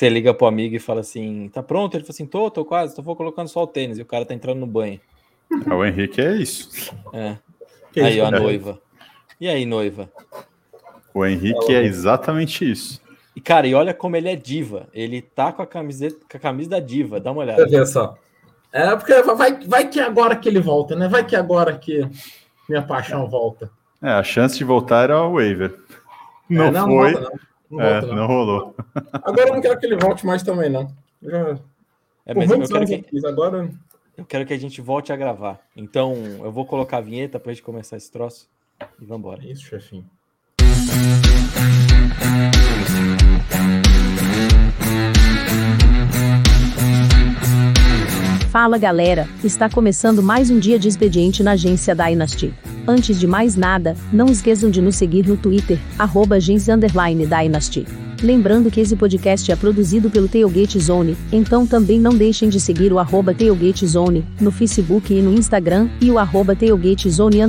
Você liga pro amigo e fala assim: tá pronto? Ele fala assim: tô, tô quase, tô colocando só o tênis. E o cara tá entrando no banho. É, o Henrique é isso. É. Que aí, isso, a noiva. E aí, noiva? O Henrique é exatamente isso. E, cara, e olha como ele é diva. Ele tá com a camiseta, com a camisa da diva. Dá uma olhada. Olha só. É porque vai, vai que agora que ele volta, né? Vai que agora que minha paixão volta. É, a chance de voltar era o waiver. Não, é, não foi. Não, volta, não. Não, é, volta, não. rolou. Agora eu não quero que ele volte mais também, não. Já... É, mas eu quero que... agora... eu quero que a gente volte a gravar. Então, eu vou colocar a vinheta pra gente começar esse troço. E vambora. Isso, chefinho. Fala galera, está começando mais um dia de expediente na agência Dynasty. Antes de mais nada, não esqueçam de nos seguir no Twitter, arroba Dynasty. Lembrando que esse podcast é produzido pelo Tailgate Zone, então também não deixem de seguir o arroba Zone, no Facebook e no Instagram, e o arroba Tailgate Zone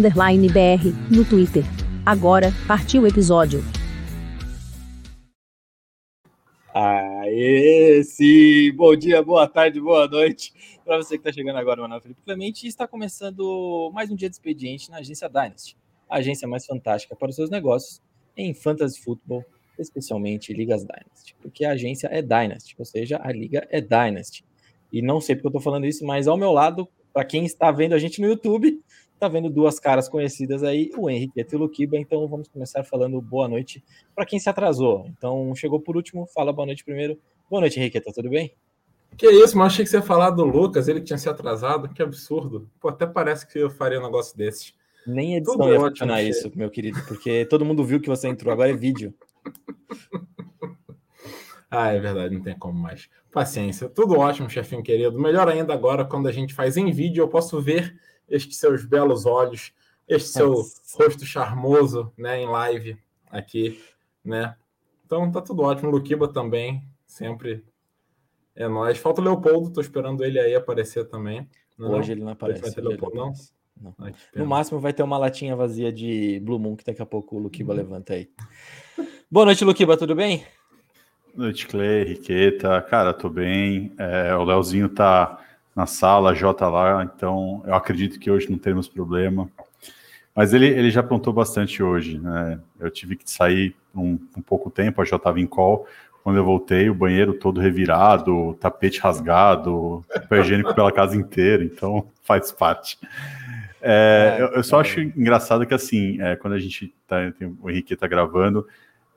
BR, no Twitter. Agora, partiu o episódio. Aê, sim! Bom dia, boa tarde, boa noite para você que está chegando agora, Manuel Felipe Clemente. Está começando mais um dia de expediente na agência Dynasty, a agência mais fantástica para os seus negócios em Fantasy Football, especialmente Ligas Dynasty, porque a agência é Dynasty, ou seja, a liga é Dynasty. E não sei porque eu estou falando isso, mas ao meu lado, para quem está vendo a gente no YouTube, está vendo duas caras conhecidas aí, o Henrique e o Luquiba, então vamos começar falando boa noite para quem se atrasou. Então, chegou por último, fala boa noite primeiro. Boa noite, Henrique, tá tudo bem? Que isso, mas achei que você ia falar do Lucas, ele tinha se atrasado, que absurdo. Pô, até parece que eu faria um negócio desses. Nem edição Tudo ia ótimo, funcionar isso, meu querido, porque todo mundo viu que você entrou, agora é vídeo. ah, é verdade, não tem como mais. Paciência, tudo ótimo, chefinho querido. Melhor ainda agora, quando a gente faz em vídeo, eu posso ver estes seus belos olhos, este seu rosto charmoso, né, em live aqui, né? Então tá tudo ótimo. Luquiba também, sempre é nóis. Falta o Leopoldo, tô esperando ele aí aparecer também. Não, hoje ele não aparece. Vai ter Leopoldo, não? não. Ai, no máximo vai ter uma latinha vazia de Blue Moon que daqui a pouco o Luquiba hum. levanta aí. Boa noite, Luquiba, tudo bem? Boa noite, Clay, Riqueta. Cara, tô bem. É, o Leozinho tá na sala, a Jota lá, então eu acredito que hoje não teremos problema. Mas ele, ele já aprontou bastante hoje, né? Eu tive que sair um, um pouco tempo, a Jota estava em call, quando eu voltei, o banheiro todo revirado, tapete rasgado, papel higiênico pela casa inteira, então faz parte. É, é, eu, eu, só é. acho engraçado que assim, é, quando a gente tá, o Henrique tá gravando,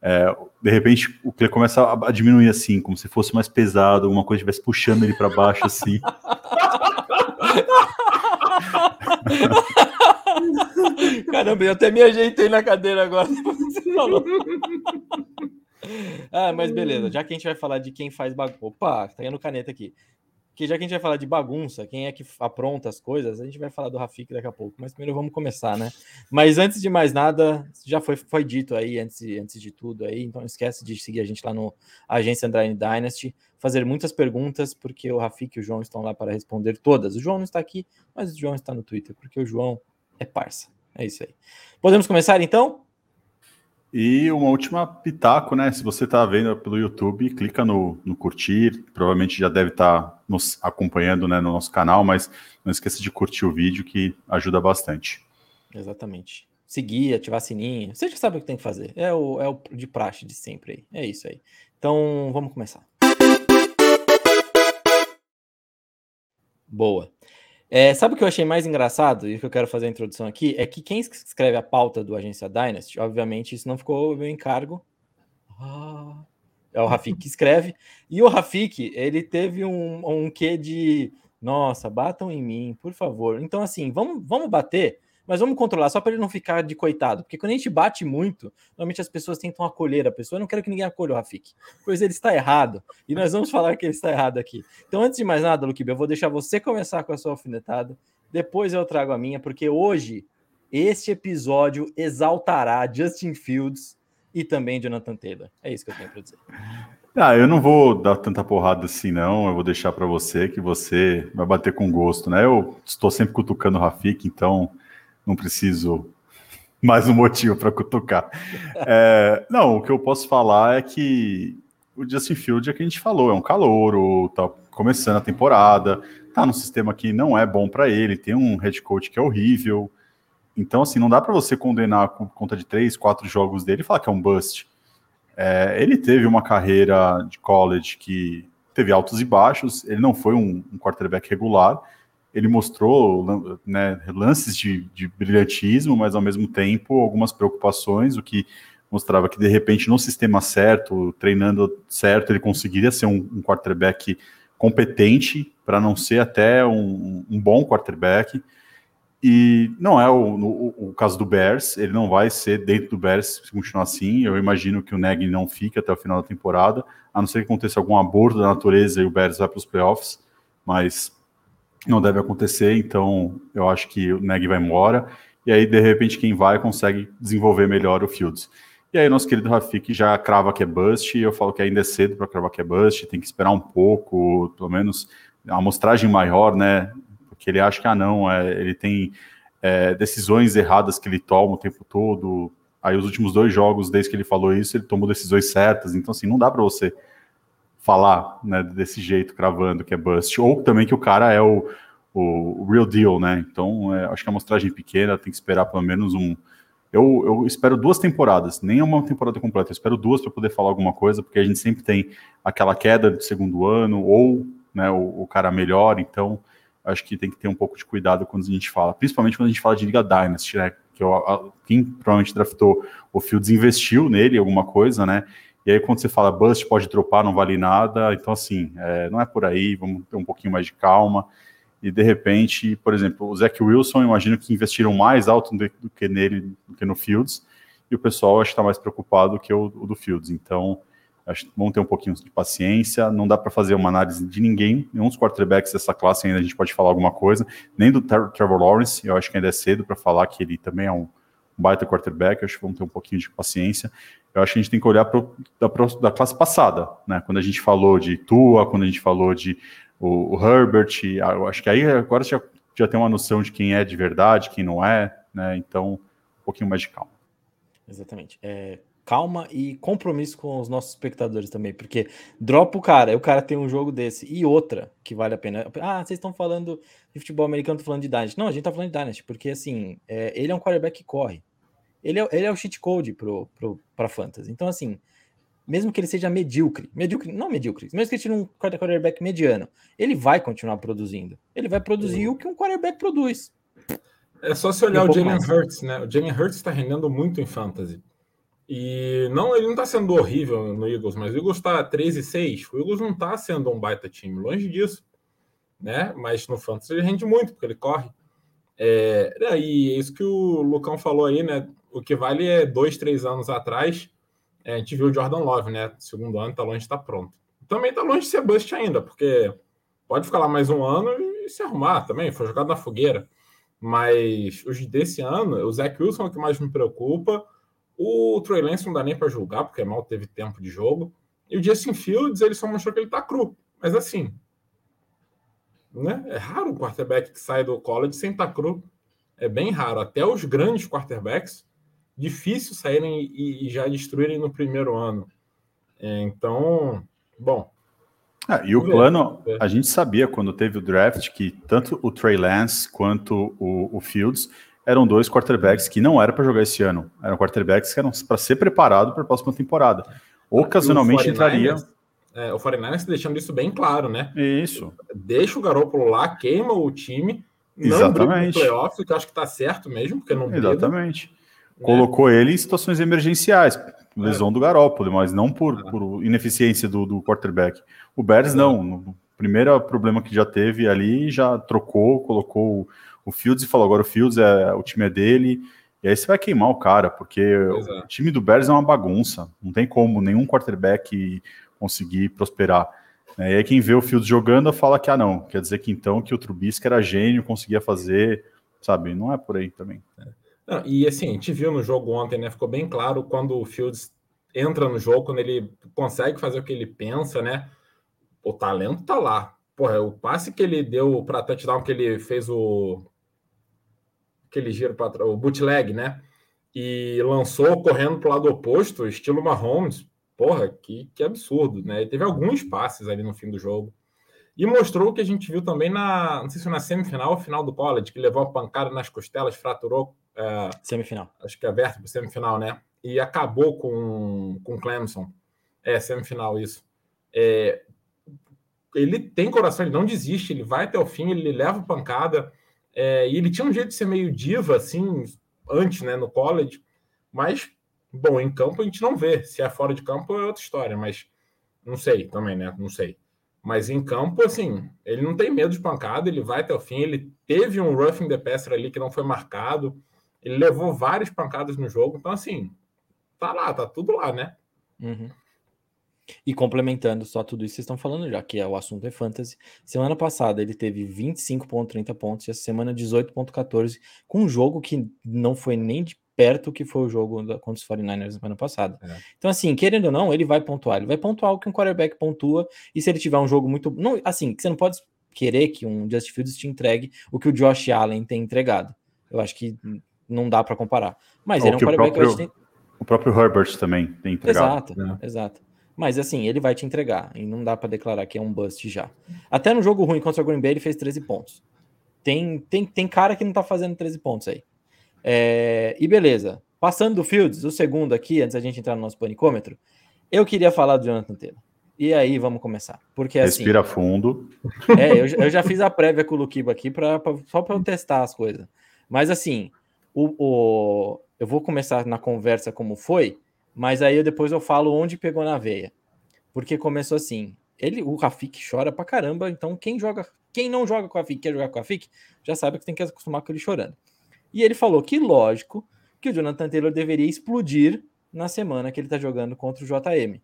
é, de repente o que começa a, a, diminuir assim, como se fosse mais pesado, alguma coisa estivesse puxando ele para baixo assim. Caramba, eu até me ajeitei na cadeira agora. Ah, mas beleza, já que a gente vai falar de quem faz bagunça. Opa, tá indo caneta aqui. Que já que a gente vai falar de bagunça, quem é que apronta as coisas, a gente vai falar do Rafik daqui a pouco. Mas primeiro vamos começar, né? Mas antes de mais nada, já foi, foi dito aí, antes, antes de tudo aí, então não esquece de seguir a gente lá no Agência Andrade Dynasty, fazer muitas perguntas, porque o Rafik e o João estão lá para responder todas. O João não está aqui, mas o João está no Twitter, porque o João é parça. É isso aí. Podemos começar então? E uma última pitaco, né? Se você está vendo pelo YouTube, clica no, no, curtir. Provavelmente já deve estar tá nos acompanhando né, no nosso canal, mas não esqueça de curtir o vídeo que ajuda bastante. Exatamente. Seguir, ativar sininho. Você já sabe o que tem que fazer. É o, é o de praxe de sempre aí. É isso aí. Então vamos começar. Boa. É, sabe o que eu achei mais engraçado e que eu quero fazer a introdução aqui? É que quem escreve a pauta do Agência Dynasty, obviamente, isso não ficou meu encargo. É o Rafik que escreve. E o Rafik, ele teve um, um quê de nossa, batam em mim, por favor. Então, assim, vamos, vamos bater mas vamos controlar só para ele não ficar de coitado, porque quando a gente bate muito, normalmente as pessoas tentam acolher a pessoa. Eu não quero que ninguém acolha o Rafik, pois ele está errado e nós vamos falar que ele está errado aqui. Então, antes de mais nada, Luquib, eu vou deixar você começar com a sua alfinetada, depois eu trago a minha, porque hoje este episódio exaltará Justin Fields e também Jonathan Taylor. É isso que eu tenho para dizer. Ah, eu não vou dar tanta porrada assim, não. Eu vou deixar para você que você vai bater com gosto, né? Eu estou sempre cutucando o Rafik, então não preciso mais um motivo para cutucar. É, não, o que eu posso falar é que o Justin Field é que a gente falou, é um calouro, tá começando a temporada, tá num sistema que não é bom para ele, tem um head coach que é horrível. Então, assim, não dá para você condenar por conta de três, quatro jogos dele e falar que é um bust. É, ele teve uma carreira de college que teve altos e baixos, ele não foi um, um quarterback regular, ele mostrou né, lances de, de, brilhantismo, mas ao mesmo tempo algumas preocupações, o que mostrava que de repente no sistema certo, treinando certo, ele conseguiria ser um, um quarterback competente para não ser até um, um, bom quarterback. E não é o, o, o, caso do Bears, ele não vai ser dentro do Bears se continuar assim. Eu imagino que o Neg não fique até o final da temporada, a não ser que aconteça algum aborto da natureza e o Bears vai para os playoffs, mas não deve acontecer, então eu acho que o Neg vai embora. E aí, de repente, quem vai consegue desenvolver melhor o Fields. E aí, nosso querido Rafik já crava que é bust, e eu falo que ainda é cedo para cravar que é bust, tem que esperar um pouco, pelo menos uma amostragem maior, né? Porque ele acha que, ah, não, é, ele tem é, decisões erradas que ele toma o tempo todo. Aí, os últimos dois jogos, desde que ele falou isso, ele tomou decisões certas. Então, assim, não dá para você falar né, desse jeito, cravando que é bust. Ou também que o cara é o, o, real deal, né? Então, é, acho que a amostragem pequena tem que esperar pelo menos um eu, eu espero duas temporadas, nem uma temporada completa, eu espero duas para poder falar alguma coisa, porque a gente sempre tem aquela queda de segundo ano, ou né, o, o cara melhor, então acho que tem que ter um pouco de cuidado quando a gente fala, principalmente quando a gente fala de Liga Dynasty, né? Que eu, a, quem provavelmente draftou o Fields investiu nele alguma coisa, né? E aí, quando você fala bust, pode dropar, não vale nada. Então, assim, é, não é por aí, vamos ter um pouquinho mais de calma e de repente, por exemplo, o Zach Wilson, imagino que investiram mais alto do que nele, do que no Fields, e o pessoal acho que está mais preocupado que o, o, do Fields. Então, acho que ter um pouquinho de paciência. Não dá para fazer uma análise de ninguém, nenhum dos quarterbacks dessa classe ainda a gente pode falar alguma coisa, nem do Trevor Lawrence, eu acho que ainda é cedo para falar que ele também é um, baita quarterback, acho que vamos ter um pouquinho de paciência. Eu acho que a gente tem que olhar pro, da, da classe passada, né? Quando a gente falou de Tua, quando a gente falou de o, o Herbert, acho que aí agora já, já tem uma noção de quem é de verdade, quem não é, né? Então, um pouquinho mais de calma. Exatamente. É, calma e compromisso com os nossos espectadores também, porque dropa o cara, o cara tem um jogo desse e outra que vale a pena. Ah, vocês estão falando de futebol americano, tô falando de Dynasty. Não, a gente tá falando de Dynasty, porque assim, é, ele é um quarterback que corre. Ele é, ele é o cheat code pro, pro, pra Fantasy. Então, assim, mesmo que ele seja medíocre, medíocre, não medíocre, mesmo que ele seja um quarterback mediano, ele vai continuar produzindo. Ele vai produzir o que um quarterback produz. É só se olhar um o Jalen Hurts, né? O Jalen Hurts está rendendo muito em fantasy. E não, ele não está sendo horrível no Eagles, mas o Eagles está 13 e 6. O Eagles não está sendo um baita time, longe disso. Né? Mas no fantasy ele rende muito, porque ele corre. É, e é isso que o Lucão falou aí, né? O que vale é dois, três anos atrás é, a gente viu o Jordan Love, né? Segundo ano, tá longe de estar tá pronto. Também tá longe de ser bust ainda, porque pode ficar lá mais um ano e se arrumar também, foi jogado na fogueira. Mas os desse ano, o Zach Wilson é o que mais me preocupa. O Trey Lance não dá nem para julgar, porque mal teve tempo de jogo. E o Justin Fields, ele só mostrou que ele tá cru. Mas assim, né? É raro um quarterback que sai do college sem estar cru. É bem raro. Até os grandes quarterbacks difícil saírem e, e já destruírem no primeiro ano. É, então, bom. Ah, e o ver. plano, a gente sabia quando teve o draft que tanto o Trey Lance quanto o, o Fields eram dois quarterbacks que não era para jogar esse ano. Eram quarterbacks que eram para ser preparado para a próxima temporada. Ocasionalmente entraria. É, o 49 deixando isso bem claro, né? Isso. Deixa o Garoppolo lá, queima o time, não Exatamente. briga no playoff, que eu acho que tá certo mesmo, porque não briga. Exatamente colocou ele em situações emergenciais, lesão é. do Garópolo, mas não por, ah. por ineficiência do, do, quarterback. O Bears não, no primeiro problema que já teve ali, já trocou, colocou o, Fields e falou, agora o Fields é o time é dele, e aí você vai queimar o cara, porque Exato. o time do Bears é uma bagunça, não tem como nenhum quarterback conseguir prosperar. É, e aí quem vê o Fields jogando fala que, ah não, quer dizer que então que o Trubisky era gênio, conseguia fazer, sabe, não é por aí também. Não, e assim, a gente viu no jogo ontem, né? Ficou bem claro quando o Fields entra no jogo, quando ele consegue fazer o que ele pensa, né? O talento tá lá. Porra, o passe que ele deu para touchdown, que ele fez o. aquele giro para o bootleg, né? E lançou correndo para o lado oposto, estilo Mahomes. Porra, que, que absurdo, né? Ele teve alguns passes ali no fim do jogo. E mostrou o que a gente viu também na, não sei se na semifinal, final do college, que levou a pancada nas costelas, fraturou. É, semifinal. Acho que é vértebra, semifinal, né? E acabou com, com Clemson. É, semifinal, isso. É, ele tem coração, ele não desiste, ele vai até o fim, ele leva pancada. É, e ele tinha um jeito de ser meio diva, assim, antes, né, no college. Mas, bom, em campo a gente não vê. Se é fora de campo é outra história, mas não sei também, né? Não sei. Mas em campo, assim, ele não tem medo de pancada, ele vai até o fim. Ele teve um roughing the passer ali que não foi marcado. Ele levou várias pancadas no jogo. Então, assim, tá lá, tá tudo lá, né? Uhum. E complementando só tudo isso que vocês estão falando já, que é o assunto é fantasy. Semana passada ele teve 25,30 pontos, e essa semana 18,14, com um jogo que não foi nem de perto que foi o jogo da, contra os 49ers na semana passada. É. Então, assim, querendo ou não, ele vai pontuar. Ele vai pontuar o que um quarterback pontua, e se ele tiver um jogo muito. Não, assim, você não pode querer que um Justin Fields te entregue o que o Josh Allen tem entregado. Eu acho que não dá para comparar. Mas Ou ele é um quarterback próprio, que tem... O próprio Herbert também tem entregado. Exato, né? exato. Mas assim, ele vai te entregar. E não dá para declarar que é um bust já. Até no jogo ruim contra o Green Bay, ele fez 13 pontos. Tem, tem, tem cara que não tá fazendo 13 pontos aí. É, e beleza. Passando do Fields, o segundo aqui, antes da gente entrar no nosso panicômetro, eu queria falar do Jonathan Taylor. E aí, vamos começar. Porque assim, Respira fundo. É, eu, eu já fiz a prévia com o Luquiba aqui pra, pra só para eu testar as coisas. Mas assim, o, o, eu vou começar na conversa como foi, mas aí depois eu falo onde pegou na veia. Porque começou assim. Ele, o Rafik chora pra caramba, então quem joga, quem não joga com o Rafik, quer jogar com o Rafik, já sabe que tem que acostumar com ele chorando. E ele falou que, lógico, que o Jonathan Taylor deveria explodir na semana que ele tá jogando contra o JM.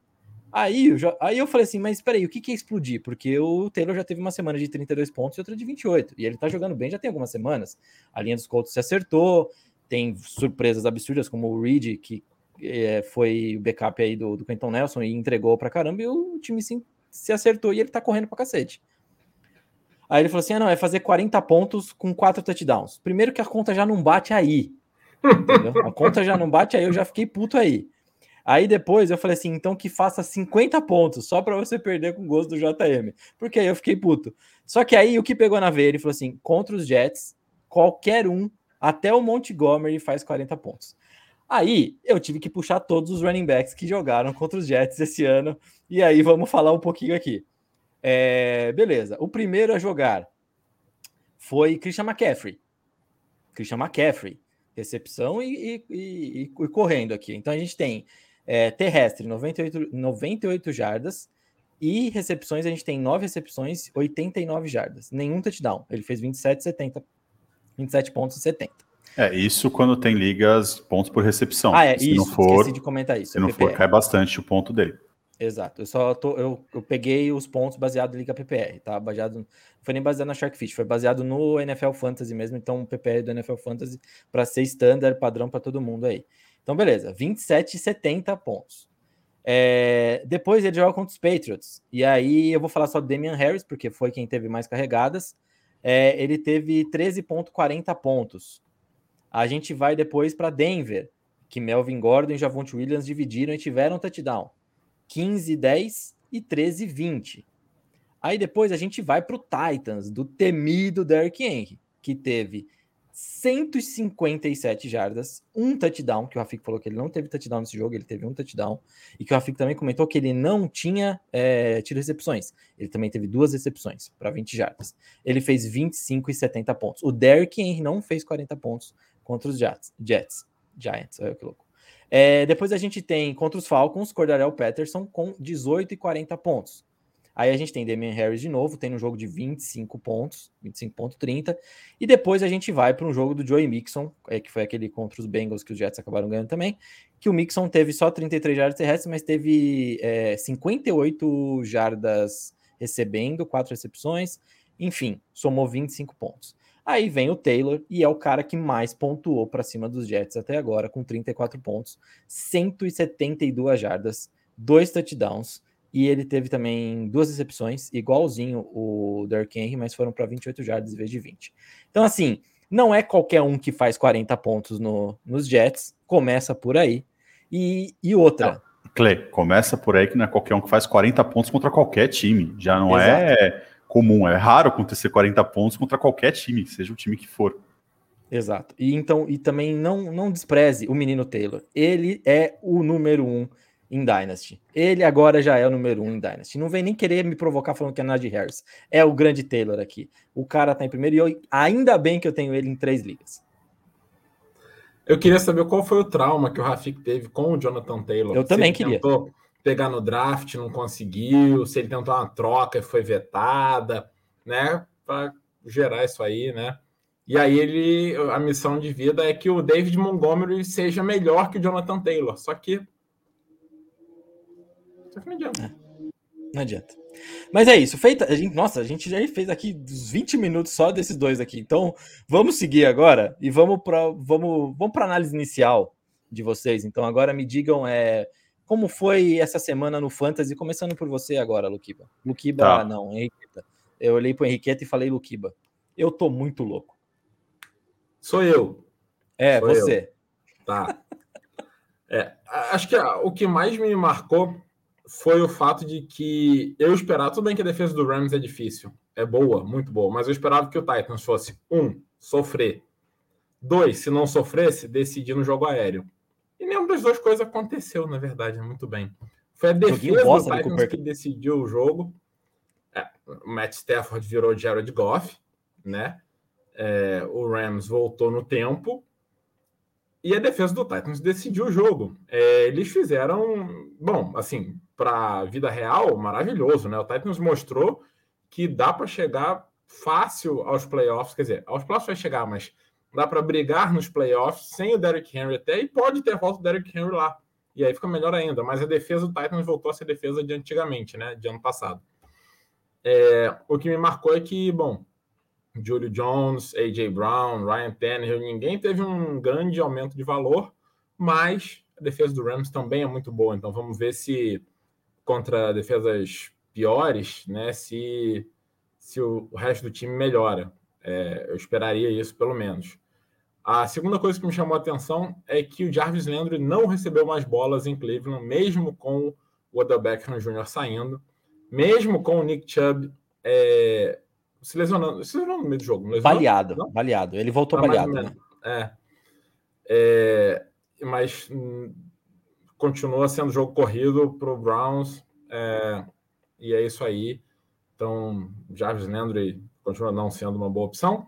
Aí, aí eu falei assim, mas espera aí, o que, que é explodir? Porque o Taylor já teve uma semana de 32 pontos e outra de 28. E ele tá jogando bem já tem algumas semanas. A linha dos Colts se acertou, tem surpresas absurdas, como o Reed, que é, foi o backup aí do, do Quentin Nelson e entregou pra caramba, e o time sim, se acertou e ele tá correndo pra cacete. Aí ele falou assim: ah, não, é fazer 40 pontos com quatro touchdowns. Primeiro que a conta já não bate aí. Entendeu? A conta já não bate aí, eu já fiquei puto aí. Aí depois eu falei assim: então que faça 50 pontos, só para você perder com o gosto do JM. Porque aí eu fiquei puto. Só que aí o que pegou na veia, ele falou assim: contra os Jets, qualquer um, até o Montgomery faz 40 pontos. Aí eu tive que puxar todos os running backs que jogaram contra os Jets esse ano. E aí vamos falar um pouquinho aqui. É, beleza. O primeiro a jogar foi Christian McCaffrey. Christian McCaffrey. Recepção e, e, e, e correndo aqui. Então a gente tem é, terrestre, 98, 98 jardas. E recepções, a gente tem 9 recepções, 89 jardas. Nenhum touchdown. Ele fez 27, 70. 27 pontos e 70. É, isso quando tem ligas pontos por recepção. Ah, é, se isso, não for, esqueci de comentar isso. Se é não PPR. for, cai bastante o ponto dele. Exato, eu só tô, eu, eu peguei os pontos baseado em Liga PPR, tá? Baseado, não foi nem baseado na Sharkfish, foi baseado no NFL Fantasy mesmo, então o PPR do NFL Fantasy para ser standard, padrão para todo mundo aí. Então, beleza, 27 e 70 pontos. É, depois ele joga contra os Patriots, e aí eu vou falar só do Damian Harris, porque foi quem teve mais carregadas. É, ele teve 13,40 pontos. A gente vai depois para Denver, que Melvin Gordon e Javonte Williams dividiram e tiveram touchdown. 15, 10 e 13, 20. Aí depois a gente vai para o Titans, do temido Derrick Henry, que teve 157 jardas, um touchdown, que o Rafik falou que ele não teve touchdown nesse jogo, ele teve um touchdown, e que o Rafik também comentou que ele não tinha é, tido recepções. Ele também teve duas recepções para 20 jardas. Ele fez 25 e 70 pontos. O Derrick Henry não fez 40 pontos, contra os Jets. Jets. Giants, olha que louco. É, depois a gente tem contra os Falcons, Cordarel Patterson com 18 e 40 pontos. Aí a gente tem Damian Harris de novo, tem um jogo de 25 pontos, 25.30. E depois a gente vai para um jogo do Joey Mixon, é, que foi aquele contra os Bengals que os Jets acabaram ganhando também, que o Mixon teve só 33 jardas terrestres, mas teve é, 58 jardas recebendo, quatro recepções, enfim, somou 25 pontos. Aí vem o Taylor e é o cara que mais pontuou para cima dos Jets até agora, com 34 pontos, 172 jardas, dois touchdowns. E ele teve também duas recepções, igualzinho o Derrick Henry, mas foram para 28 jardas em vez de 20. Então, assim, não é qualquer um que faz 40 pontos no, nos Jets, começa por aí. E, e outra. Cle, começa por aí que não é qualquer um que faz 40 pontos contra qualquer time. Já não Exato. é comum, é raro acontecer 40 pontos contra qualquer time, seja o time que for. Exato. E então, e também não, não despreze o menino Taylor. Ele é o número um em Dynasty. Ele agora já é o número um em Dynasty. Não vem nem querer me provocar falando que é Najee Harris. É o grande Taylor aqui. O cara tá em primeiro e eu, ainda bem que eu tenho ele em três ligas. Eu queria saber qual foi o trauma que o Rafik teve com o Jonathan Taylor. Eu também queria. Tentou pegar no draft, não conseguiu. Se ele tentou uma troca e foi vetada, né? Para gerar isso aí, né? E aí ele, a missão de vida é que o David Montgomery seja melhor que o Jonathan Taylor. Só que só que não adianta. É, não adianta. Mas é isso, feita. A gente, nossa, a gente já fez aqui uns 20 minutos só desses dois aqui. Então, vamos seguir agora e vamos para vamos, vamos para análise inicial de vocês. Então, agora me digam é, como foi essa semana no Fantasy, começando por você agora, Luquiba. Luquiba, tá. não, Henriqueta. Eu olhei para o Henriqueta e falei Luquiba. Eu tô muito louco. Sou eu. É, Sou você. Eu. Tá. É, acho que o que mais me marcou foi o fato de que eu esperava, tudo bem que a defesa do Rams é difícil, é boa, muito boa, mas eu esperava que o Titans fosse, um, sofrer, dois, se não sofresse, decidir no jogo aéreo. E nenhuma das duas coisas aconteceu, na verdade, muito bem. Foi a defesa do Titans que decidiu o jogo. É, o Matt Stafford virou Jared Goff, né? É, o Rams voltou no tempo e a defesa do Titans decidiu o jogo. É, eles fizeram, bom, assim, para a vida real, maravilhoso, né? O Titans mostrou que dá para chegar fácil aos playoffs, quer dizer, aos playoffs vai chegar, mas dá para brigar nos playoffs sem o Derrick Henry até e pode ter volta do Derrick Henry lá. E aí fica melhor ainda, mas a defesa do Titans voltou a ser defesa de antigamente, né, de ano passado. É, o que me marcou é que, bom, Julio Jones, AJ Brown, Ryan Tannehill, ninguém teve um grande aumento de valor, mas a defesa do Rams também é muito boa, então vamos ver se contra defesas piores, né? Se, se o, o resto do time melhora. É, eu esperaria isso, pelo menos. A segunda coisa que me chamou a atenção é que o Jarvis Landry não recebeu mais bolas em Cleveland, mesmo com o Odell Beckham Jr. saindo, mesmo com o Nick Chubb é, se lesionando. Se lesionou no meio do jogo. Lesionou? Baleado, não? baleado. Ele voltou ah, baleado, né? É. é. Mas hum, continua sendo jogo corrido para o Browns. É, e é isso aí. Então, Jarvis Landry continua não sendo uma boa opção.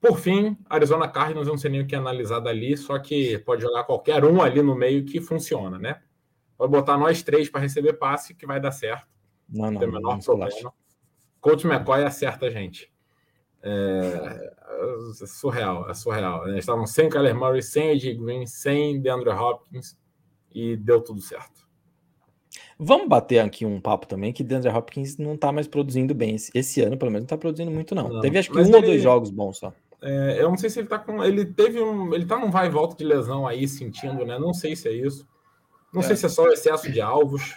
Por fim, Arizona Cardinals, eu não sei nem o que analisar dali, só que pode jogar qualquer um ali no meio que funciona, né? Pode botar nós três para receber passe que vai dar certo. Não, não, não tem o menor problema. Coach McCoy acerta a gente. É, é surreal, é surreal. Eles estavam sem Kyler Murray, sem AJ Green, sem DeAndre Hopkins e deu tudo certo. Vamos bater aqui um papo também que DeAndre Hopkins não tá mais produzindo bem. Esse ano, pelo menos, não tá produzindo muito, não. não Teve acho que um ele, ou dois jogos bons só. É, eu não sei se ele tá com. Ele teve um. Ele tá num vai e volta de lesão aí, sentindo, né? Não sei se é isso. Não é. sei se é só o excesso de alvos.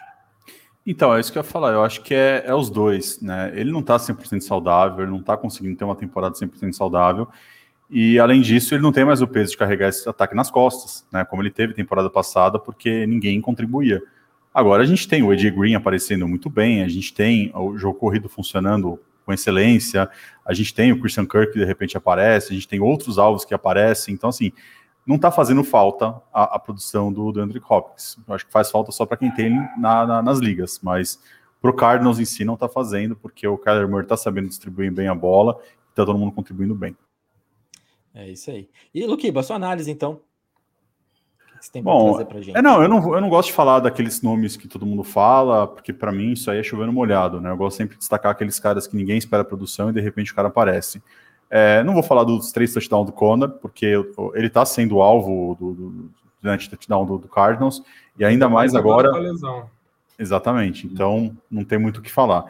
Então, é isso que eu ia falar. Eu acho que é, é os dois, né? Ele não tá 100% saudável, ele não tá conseguindo ter uma temporada 100% saudável. E além disso, ele não tem mais o peso de carregar esse ataque nas costas, né? Como ele teve temporada passada, porque ninguém contribuía. Agora a gente tem o AJ Green aparecendo muito bem, a gente tem o jogo corrido funcionando com excelência, a gente tem o Christian Kirk que de repente aparece, a gente tem outros alvos que aparecem. Então, assim, não está fazendo falta a, a, produção do, do Andrew Hopkins. Eu acho que faz falta só para quem tem na, na, nas ligas, mas para o Cardinals em si não está fazendo, porque o Kyler Murray está sabendo distribuir bem a bola e está todo mundo contribuindo bem. É isso aí. E, Luquiba, sua análise, então. Você tem Bom, trazer pra gente? É, não, eu não, eu não gosto de falar daqueles nomes que todo mundo fala, porque para mim isso aí é chovendo molhado, né? Eu gosto sempre de destacar aqueles caras que ninguém espera a produção e de repente o cara aparece. É, não vou falar dos três touchdowns do Conor, porque ele está sendo alvo do, do, do touchdown do, do, Cardinals, e ainda mais agora. Exatamente, então não tem muito o que falar.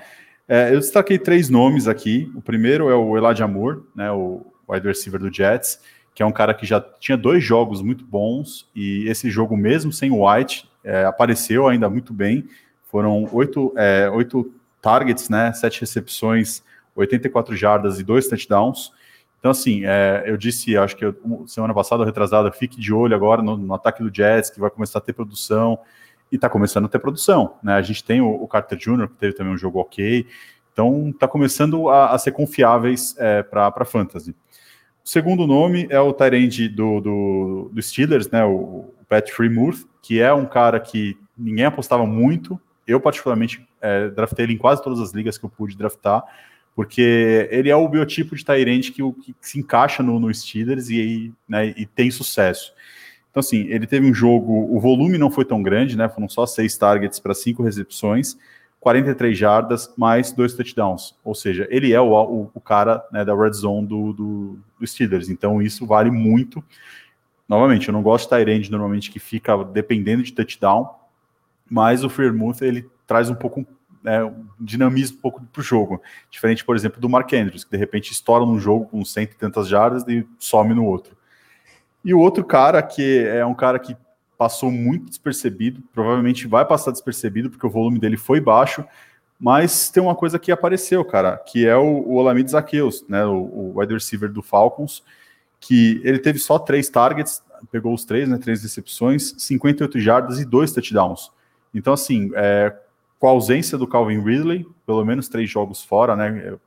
É, eu destaquei três nomes aqui. O primeiro é o Elijah Moore, né, o wide receiver do Jets, que é um cara que já tinha dois jogos muito bons, e esse jogo, mesmo sem o White, é, apareceu ainda muito bem. Foram oito, é, oito targets, né, sete recepções, 84 jardas e dois touchdowns. Então, assim, é, eu disse, acho que eu, semana passada, retrasada, fique de olho agora no, no, ataque do Jets, que vai começar a ter produção. e está começando a ter produção. Né? A gente tem o, o, Carter Jr., que teve também um jogo ok, então está começando a, a, ser confiáveis é, para fantasy. O segundo nome é o Tyrande do, do, do, Steelers, né, o, o Pat Freemuth, que é um cara que ninguém apostava muito. Eu, particularmente, é, draftei ele em quase todas as ligas que eu pude draftar, porque ele é o biotipo de Tyrande que, que, se encaixa no, no Steelers e, né, e tem sucesso. Então, assim, ele teve um jogo, o volume não foi tão grande, né? Foram só seis targets para cinco recepções, 43 jardas, mais dois touchdowns. Ou seja, ele é o, o, o cara né, da red zone do, do, do, Steelers. Então, isso vale muito. Novamente, eu não gosto de Tyrande normalmente que fica dependendo de touchdown, mas o Fairmouth ele traz um pouco né, um dinamismo um pouco para o jogo. Diferente, por exemplo, do Mark Andrews, que de repente estoura num jogo com cento e tantas jardas e some no outro. E o outro cara, que é um cara que passou muito despercebido, provavelmente vai passar despercebido, porque o volume dele foi baixo, mas tem uma coisa que apareceu, cara, que é o, o Olamide Zaqueus, né, o, o wide receiver do Falcons, que ele teve só três targets, pegou os três, né, três recepções, 58 jardas e dois touchdowns. Então, assim, é, com a ausência do Calvin Ridley, pelo menos três jogos fora, né,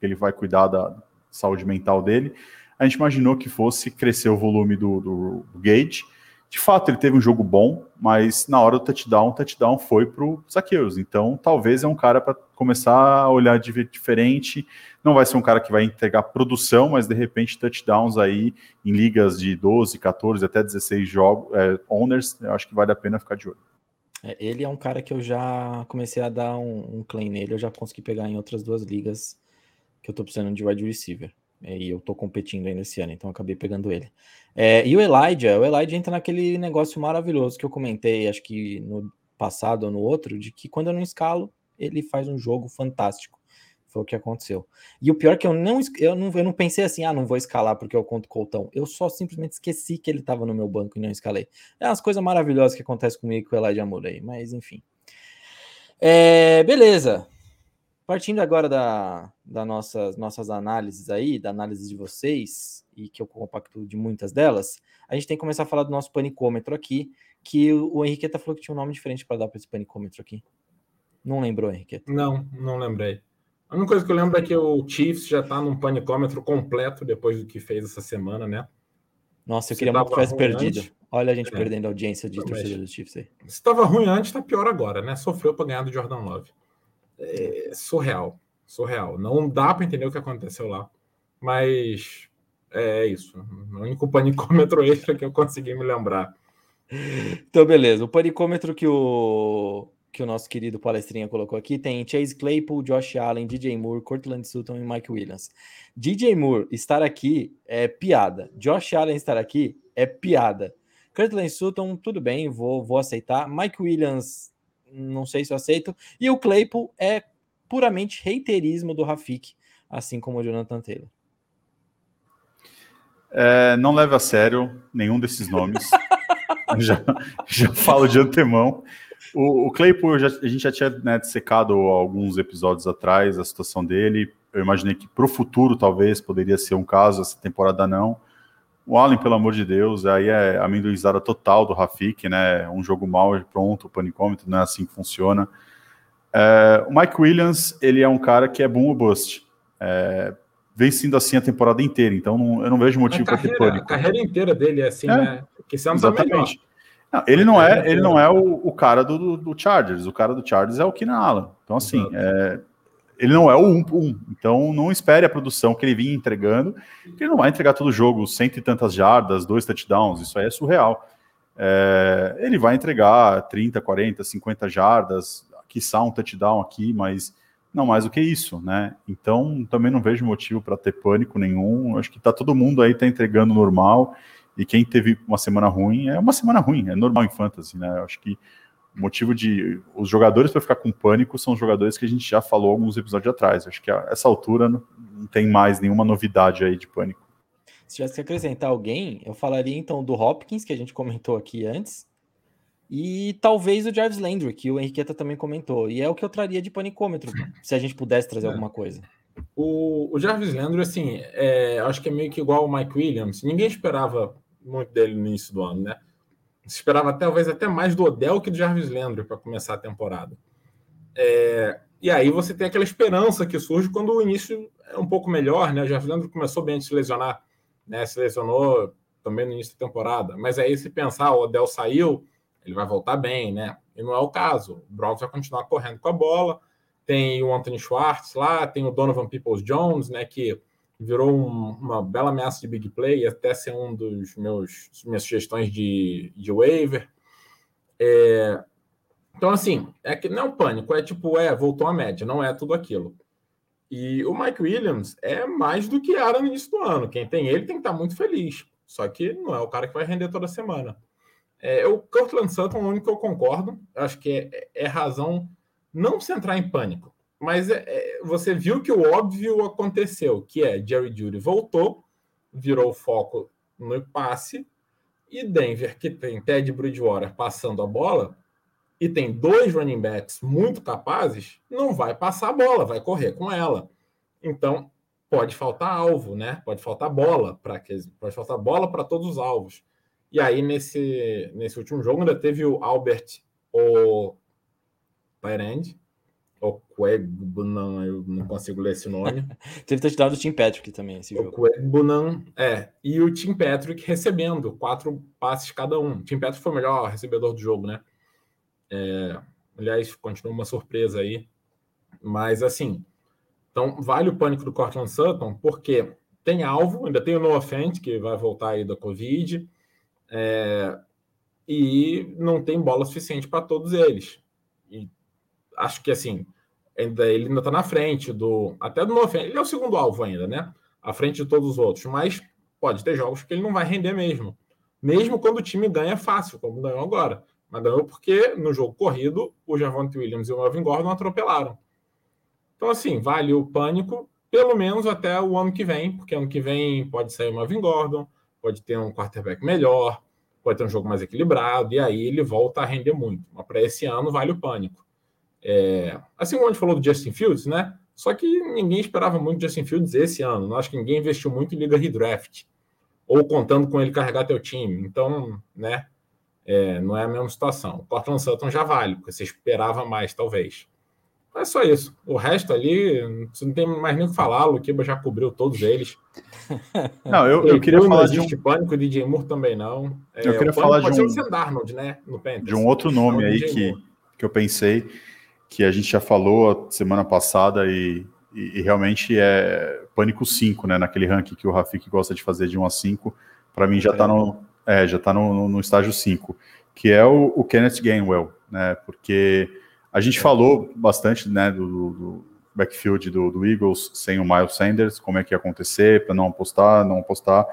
ele vai cuidar da saúde mental dele, a gente imaginou que fosse crescer o volume do, do, do Gage. De fato, ele teve um jogo bom, mas na hora do touchdown, o touchdown foi para o Zaqueus. Então, talvez é um cara para começar a olhar de diferente. Não vai ser um cara que vai entregar produção, mas de repente touchdowns aí em ligas de 12, 14, até 16 jogos, é, owners, eu acho que vale a pena ficar de olho. É, ele é um cara que eu já comecei a dar um, um claim nele, eu já consegui pegar em outras duas ligas que eu estou precisando de wide receiver. E eu tô competindo ainda esse ano, então acabei pegando ele. É, e o Elijah, o Elijah entra naquele negócio maravilhoso que eu comentei, acho que no passado ou no outro, de que quando eu não escalo, ele faz um jogo fantástico. Foi o que aconteceu. E o pior é que eu não, eu não, eu não pensei assim, ah, não vou escalar porque eu conto Coltão. Eu só simplesmente esqueci que ele estava no meu banco e não escalei. É umas coisas maravilhosas que acontecem comigo com o Elijah Murray, mas enfim. É, beleza. Partindo agora da, da nossas, nossas análises aí, da análise de vocês, e que eu compacto de muitas delas, a gente tem que começar a falar do nosso panicômetro aqui, que o, o Henriqueta falou que tinha um nome diferente para dar para esse panicômetro aqui. Não lembrou, Henriqueta? Não, não lembrei. A única coisa que eu lembro é que o Chiefs já está num panicômetro completo depois do que fez essa semana, né? Nossa, eu Você queria muito que tivesse perdido. Antes. Olha a gente é. perdendo a audiência de torcedor do Chiefs aí. Se estava ruim antes, está pior agora, né? Sofreu para ganhar do Jordan Love é surreal. Surreal. Não dá para entender o que aconteceu lá. Mas é isso. O único panicômetro extra que eu consegui me lembrar. Então, beleza. O panicômetro que o, que o nosso querido palestrinha colocou aqui tem Chase Claypool, Josh Allen, DJ Moore, Cortland Sutton e Mike Williams. DJ Moore estar aqui é piada. Josh Allen estar aqui é piada. Cortland Sutton, tudo bem, vou, vou aceitar. Mike Williams não sei se eu aceito. E o Claypool é puramente reiterismo do Rafik, assim como o Jonathan Taylor. É, não leve a sério nenhum desses nomes. já, já falo de antemão. O, o Claypool, já, a gente já tinha né, secado alguns episódios atrás a situação dele. Eu imaginei que para o futuro talvez poderia ser um caso, essa temporada não. O Allen, pelo amor de Deus, aí é a amendoizada total do Rafik, né? Um jogo mal, pronto, o panicômetro, não é assim que funciona. É, o Mike Williams, ele é um cara que é boom ou bust. É, vem sendo assim a temporada inteira, então não, eu não vejo motivo para ter pânico. A carreira inteira dele é assim, é, né? Não tá exatamente. Não, ele não é, ele não é o, o cara do, do, Chargers. O cara do Chargers é o Keenan Allen. Então, assim, é, ele não é o 1 um, então não espere a produção que ele vinha entregando, que ele não vai entregar todo o jogo, cento e tantas jardas, dois touchdowns, isso aí é surreal. É, ele vai entregar 30, 40, 50 jardas, quiçá um touchdown aqui, mas não mais do que isso, né? Então também não vejo motivo para ter pânico nenhum. Acho que tá todo mundo aí tá entregando normal. E quem teve uma semana ruim é uma semana ruim, é normal em fantasy, né? Acho que motivo de os jogadores para ficar com pânico são os jogadores que a gente já falou alguns episódios atrás. Acho que a essa altura não, tem mais nenhuma novidade aí de pânico. Se tivesse que acrescentar alguém, eu falaria então do Hopkins, que a gente comentou aqui antes, e talvez o Jarvis Landry, que o Henriqueta também comentou. E é o que eu traria de panicômetro, se a gente pudesse trazer é. alguma coisa. O, o Jarvis Landry, assim, é, acho que é meio que igual o Mike Williams. Ninguém esperava muito dele no início do ano, né? Se esperava talvez até mais do Odell que do Jarvis Landry para começar a temporada. É, e aí você tem aquela esperança que surge quando o início é um pouco melhor, né? O Jarvis Landry começou bem a se lesionar, né? Se lesionou também no início da temporada. Mas aí se pensar, o Odell saiu, ele vai voltar bem, né? E não é o caso. O Broncos vai continuar correndo com a bola. Tem o Anthony Schwartz lá, tem o Donovan Peoples Jones, né? Que virou um, uma bela ameaça de big play, até ser um dos meus minhas sugestões de, de waiver. É, então, assim, é que não é um pânico, é tipo, é, voltou a média, não é tudo aquilo. E o Mike Williams é mais do que era no início do ano. Quem tem ele tem que estar muito feliz. Só que não é o cara que vai render toda semana. É, o Cortland Sutton, o único que eu concordo, acho que é, é razão não se entrar em pânico, mas é, é, você viu que o óbvio aconteceu, que é Jerry Judy voltou, virou foco no passe, e Denver, que tem Ted Bridgewater passando a bola, e tem dois running backs muito capazes, não vai passar a bola, vai correr com ela. Então, pode faltar alvo, né? Pode faltar bola para pode faltar bola para todos os alvos. E aí, nesse, nesse último jogo, ainda teve o Albert, o Tyrande, o Quegbunan, eu não consigo ler esse nome. teve touchdown do Tim Patrick também, esse o jogo. O Quegbunan, é. E o Tim Patrick recebendo quatro passes cada um. O Tim Patrick foi o melhor recebedor do jogo, né? É, aliás, continua uma surpresa aí. Mas, assim, então vale o pânico do Cortland Sutton, porque tem alvo, ainda tem o Noah Fent, que vai voltar aí da Covid, é, e não tem bola suficiente para todos eles. Acho que assim, ainda, ele ainda está na frente do. Até do Nofen, ele é o segundo alvo ainda, né? À frente de todos os outros, mas pode ter jogos que ele não vai render mesmo. Mesmo quando o time ganha fácil, como ganhou agora. Mas ganhou porque no jogo corrido, o Javante Williams e o Melvin Gordon atropelaram. Então, assim, vale o pânico, pelo menos até o ano que vem, porque ano que vem pode sair o Melvin Gordon, pode ter um quarterback melhor, pode ter um jogo mais equilibrado, e aí ele volta a render muito. Mas para esse ano vale o pânico. É, assim como a gente falou do Justin Fields, né? Só que ninguém esperava muito do Justin Fields esse ano. Não acho que ninguém investiu muito em liga redraft. Ou contando com ele carregar teu time. Então, né? É, não é a mesma situação. O Cortland Sutton já vale, porque você esperava mais, talvez. É só isso. O resto ali, você não tem mais nem o que falar. O Luquiba já cobriu todos eles. Não, eu, eu queria falar de um... pânico, DJ Moore também não. É, eu queria falar de um... Pode Darnold, né? De um outro nome aí que, que eu pensei, que a gente já falou semana passada e, e, e, realmente é pânico 5, né? Naquele ranking que o Rafik gosta de fazer de 1 a 5. Para mim já está no, é, já tá no, no estágio 5, que é o, o Kenneth Gainwell, né? Porque a gente falou bastante né, do, do backfield do, do, Eagles sem o Miles Sanders, como é que ia acontecer, para não apostar, não apostar.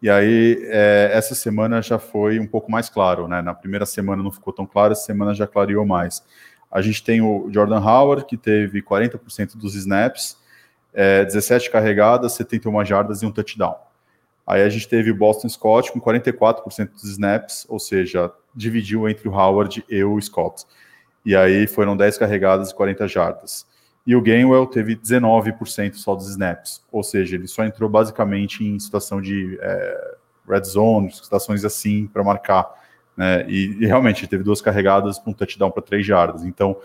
E aí, é, essa semana já foi um pouco mais claro, né? Na primeira semana não ficou tão claro, essa semana já clareou mais. A gente tem o Jordan Howard, que teve 40% dos snaps, é, 17 carregadas, 71 jardas e um touchdown. Aí a gente teve o Boston Scott com 44% dos snaps, ou seja, dividiu entre o Howard e o Scott. E aí foram 10 carregadas e 40 jardas. E o Gainwell teve 19% só dos snaps, ou seja, ele só entrou basicamente em situação de é, red zone, situações assim para marcar. Né? E, e, realmente teve duas carregadas com um touchdown para três jardas. Então,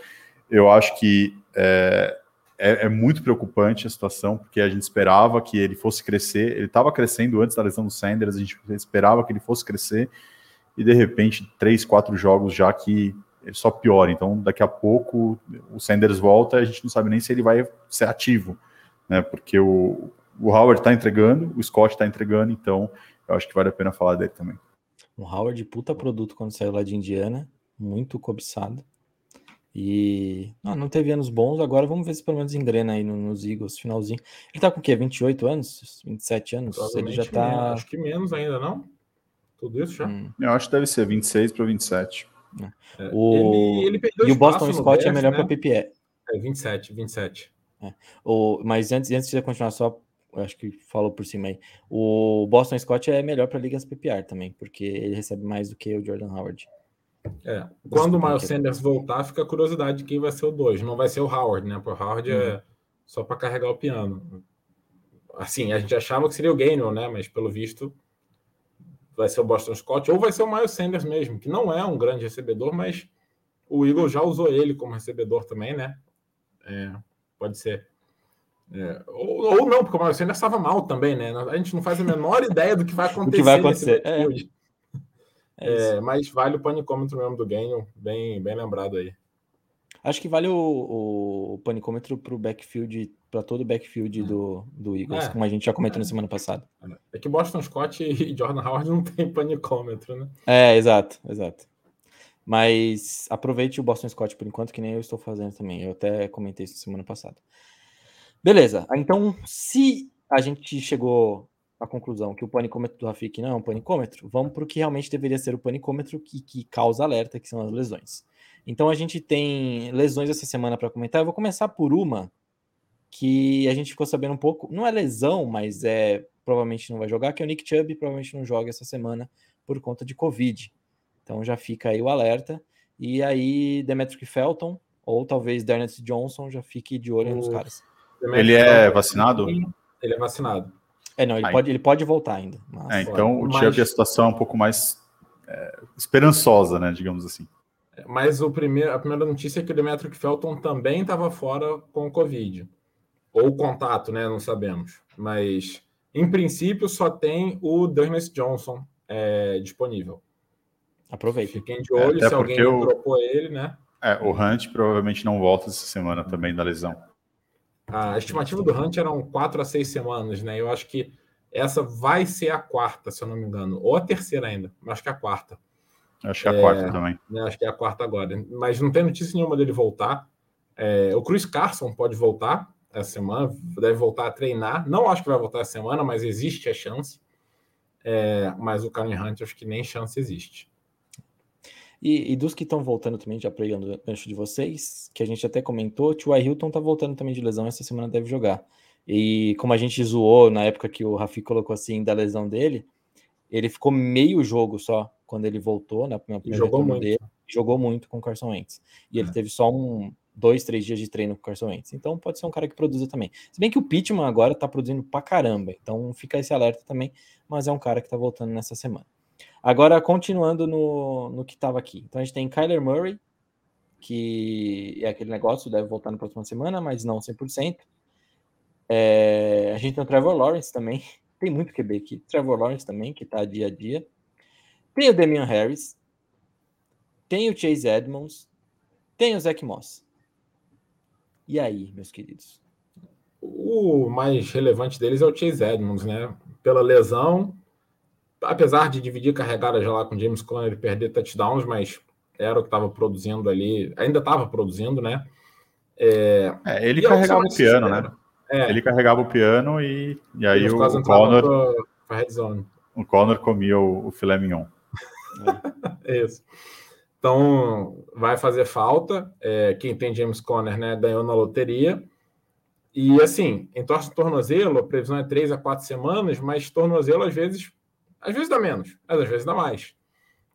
eu acho que é, é, é, muito preocupante a situação, porque a gente esperava que ele fosse crescer. Ele estava crescendo antes da lesão do Sanders, a gente esperava que ele fosse crescer, e de repente, três, quatro jogos já que ele só piora. Então, daqui a pouco o Sanders volta, a gente não sabe nem se ele vai ser ativo, né? Porque o, o Howard está entregando, o Scott está entregando, então eu acho que vale a pena falar dele também. Um Howard, puta produto quando saiu lá de Indiana, muito cobiçado. E não, não teve anos bons, agora vamos ver se pelo menos engrena aí nos Eagles, finalzinho. Ele tá com o quê? 28 anos? 27 anos? Ele já tá. Menos, acho que menos ainda, não? Tudo isso já? Hum. Eu acho que deve ser 26 para 27. É. O... Ele, ele e o Boston Scott é melhor né? para PPE. É 27, 27. É. O, mas antes, antes de continuar só, acho que falou por cima aí. O Boston Scott é melhor para ligas PPR também, porque ele recebe mais do que o Jordan Howard. É. Quando o Miles Sanders voltar, fica a curiosidade de quem vai ser o 2. Não vai ser o Howard, né? Porque o Howard uhum. é só para carregar o piano. Assim, a gente achava que seria o Gainwell, né? Mas pelo visto vai ser o Boston Scott, ou vai ser o Miles Sanders mesmo, que não é um grande recebedor, mas o Eagle já usou ele como recebedor também, né? É, pode ser. É, ou, ou, não, porque o Sanders estava mal também, né? A gente não faz a menor ideia do que vai acontecer. o que vai acontecer. É. É, é mas vale o panicômetro mesmo do Ganho, bem, bem lembrado aí. Acho que vale o, o panicômetro para o backfield, para todo o backfield do, do Eagles, é, como a gente já comentou é, na semana passada. É que Boston Scott e Jordan Howard não tem panicômetro, né? É, exato, exato. Mas aproveite o Boston Scott por enquanto, que nem eu estou fazendo também. Eu até comentei isso semana passada. Beleza, então se a gente chegou à conclusão que o panicômetro do Rafik não é um panicômetro, vamos para o que realmente deveria ser o panicômetro que, que causa alerta, que são as lesões. Então a gente tem lesões essa semana para comentar. Eu vou começar por uma que a gente ficou sabendo um pouco. Não é lesão, mas é provavelmente não vai jogar, que é o Nick Chubb, provavelmente não joga essa semana por conta de Covid. Então já fica aí o alerta. E aí, Demetric Felton, ou talvez Dernest Johnson, já fique de olho nos caras. Ele é vacinado? Ele é vacinado. É, não, ele, pode, ele pode voltar ainda. Mas... É, então o Chubb, a situação é um pouco mais é, esperançosa, né, digamos assim. Mas o primeiro, a primeira notícia é que o Demetric Felton também estava fora com Covid. Ou contato, né? Não sabemos. Mas, em princípio, só tem o Dermis Johnson é, disponível. Aproveita. Fiquem de olho é, se alguém o... trocou ele, né? É, o Hunt provavelmente não volta essa semana também da lesão. A estimativa do Hunt eram quatro a seis semanas, né? Eu acho que essa vai ser a quarta, se eu não me engano. Ou a terceira ainda, mas acho que é a quarta. Acho que é a quarta é, também. Né, acho que é a quarta agora. Mas não tem notícia nenhuma dele voltar. É, o Chris Carson pode voltar essa semana, deve voltar a treinar. Não acho que vai voltar essa semana, mas existe a chance. É, mas o Karen Hunt, acho que nem chance existe. E, e dos que estão voltando também, já pregando o gancho de vocês, que a gente até comentou, o T.Y. Hilton tá voltando também de lesão, essa semana deve jogar. E como a gente zoou na época que o Rafi colocou assim da lesão dele, ele ficou meio jogo só quando ele voltou, né? Jogou muito. Dele, jogou muito com o Carson Wentz. E é. ele teve só um, dois, três dias de treino com o Carson Wentz. Então pode ser um cara que produza também. Se bem que o Pittman agora tá produzindo pra caramba. Então fica esse alerta também. Mas é um cara que tá voltando nessa semana. Agora, continuando no, no que estava aqui. Então a gente tem Kyler Murray, que é aquele negócio, deve voltar na próxima semana, mas não 100%. É, a gente tem o Trevor Lawrence também. Tem muito QB aqui. Trevor Lawrence também, que está dia a dia. Tem o Damian Harris. Tem o Chase Edmonds. Tem o Zach Moss. E aí, meus queridos? O mais relevante deles é o Chase Edmonds, né? Pela lesão, apesar de dividir carregada já lá com James Conner e perder touchdowns, mas era o que estava produzindo ali, ainda estava produzindo, né? É, é ele carregava o piano, né? É. Ele carregava o piano e, e aí o, o Conor. O Conor comia o, o filé mignon. É. Isso. Então, vai fazer falta. É, quem tem James Conner, né, ganhou na loteria. E assim, em torce tornozelo, a previsão é 3 a 4 semanas, mas tornozelo às vezes, às vezes dá menos, mas às vezes dá mais.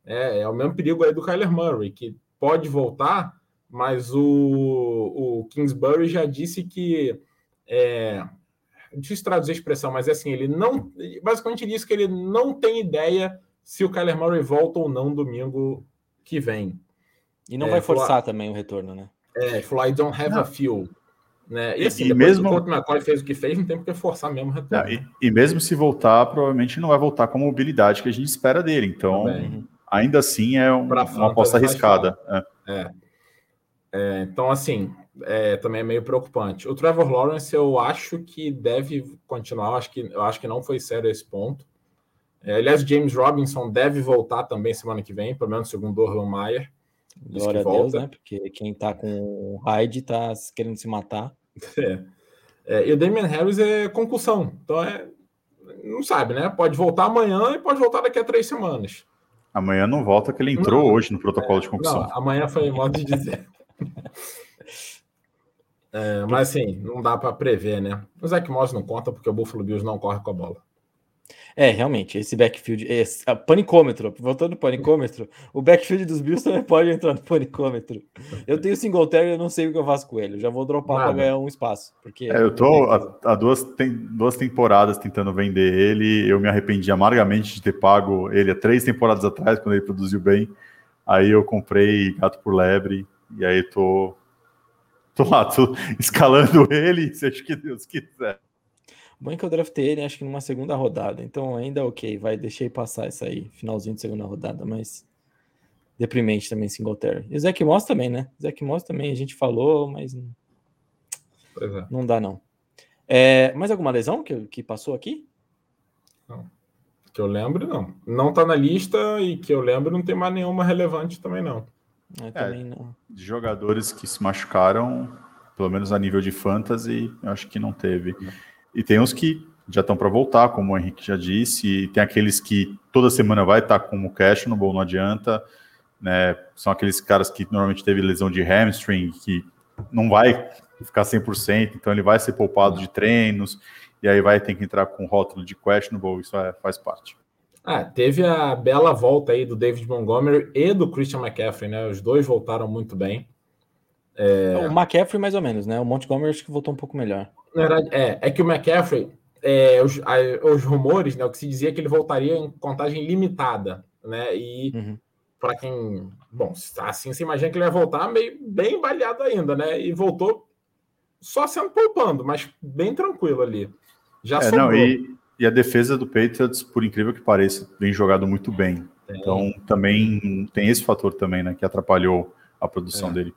É, é o mesmo perigo aí do Kyler Murray, que pode voltar, mas o, o Kingsbury já disse que é, difícil traduzir a expressão, mas é assim, ele não. Basicamente disse que ele não tem ideia se o Kyler Murray volta ou não domingo que vem. E não é, vai forçar falar, também o retorno, né? É, I don't have não. a feel. Né? E, assim, e mesmo o McCoy fez o que fez, não tem porque forçar mesmo o retorno. Não, e, e, mesmo se voltar, provavelmente não vai voltar com a mobilidade que a gente espera dele. Então, Também. ainda assim é um, uma aposta arriscada. É. é. É, então, assim, é, também é meio preocupante. O Trevor Lawrence, eu acho que deve continuar. Eu acho que, eu acho que não foi sério esse ponto. É, aliás, James Robinson deve voltar também semana que vem, pelo menos segundo o Urban Meyer. Glória a Deus, né? Porque quem tá com o Hyde tá querendo se matar. É. é. e o Damian Harris é concussão. Então é. Não sabe, né? Pode voltar amanhã e pode voltar daqui a três semanas. Amanhã não volta, que ele entrou não, hoje no protocolo de concussão. Não, amanhã foi modo de dizer. é, mas assim, não dá para prever, né? O Zach Moss não conta porque o Buffalo Bills não corre com a bola. É, realmente, esse backfield, esse, a panicômetro, voltando no panicômetro, o backfield dos Bills também pode entrar no panicômetro. Eu tenho Singletary, eu não sei o que eu faço com ele, eu já vou dropar para ganhar um espaço. Porque é, eu tô há, duas, tem, duas temporadas tentando vender ele, eu me arrependi amargamente de ter pago ele há três temporadas atrás, quando ele produziu bem. Aí eu comprei gato por lebre, e aí tô, tô lá, tô escalando ele, seja o que Deus quiser. Bom é que eu draftei ele, acho que numa segunda rodada. Então ainda é ok, vai, deixei passar isso aí, finalzinho de segunda rodada, mas deprimente também Singletary. E o Zach Moss também, né? O Zach Moss também, a gente falou, mas é. não dá não. É, mais alguma lesão que, que passou aqui? Não. Que eu lembro, não. Não tá na lista e que eu lembro não tem mais nenhuma relevante também, não. É, também não. De jogadores que se machucaram, pelo menos a nível de fantasy, eu acho que não teve. Não. E tem uns que já estão para voltar, como o Henrique já disse, e tem aqueles que toda semana vai estar tá com o questionable, não adianta, né? São aqueles caras que normalmente teve lesão de hamstring, que não vai ficar 100%, então ele vai ser poupado de treinos, e aí vai ter que entrar com rótulo de questionable, isso é, faz parte. Ah, teve a bela volta aí do David Montgomery e do Christian McCaffrey, né? Os dois voltaram muito bem. É... O McCaffrey mais ou menos, né? O Montgomery acho que voltou um pouco melhor. Na verdade, é, é que o McCaffrey, é, os, a, os rumores, né, o que se dizia é que ele voltaria em contagem limitada, né? E uhum. para quem, bom, assim você imagina que ele vai voltar meio bem baleado ainda, né? E voltou só sendo poupando, mas bem tranquilo ali. Já é, não, e, e, a defesa do Patriots, por incrível que pareça, vem jogado muito bem. É. Então também tem esse fator também, né, que atrapalhou a produção é. dele.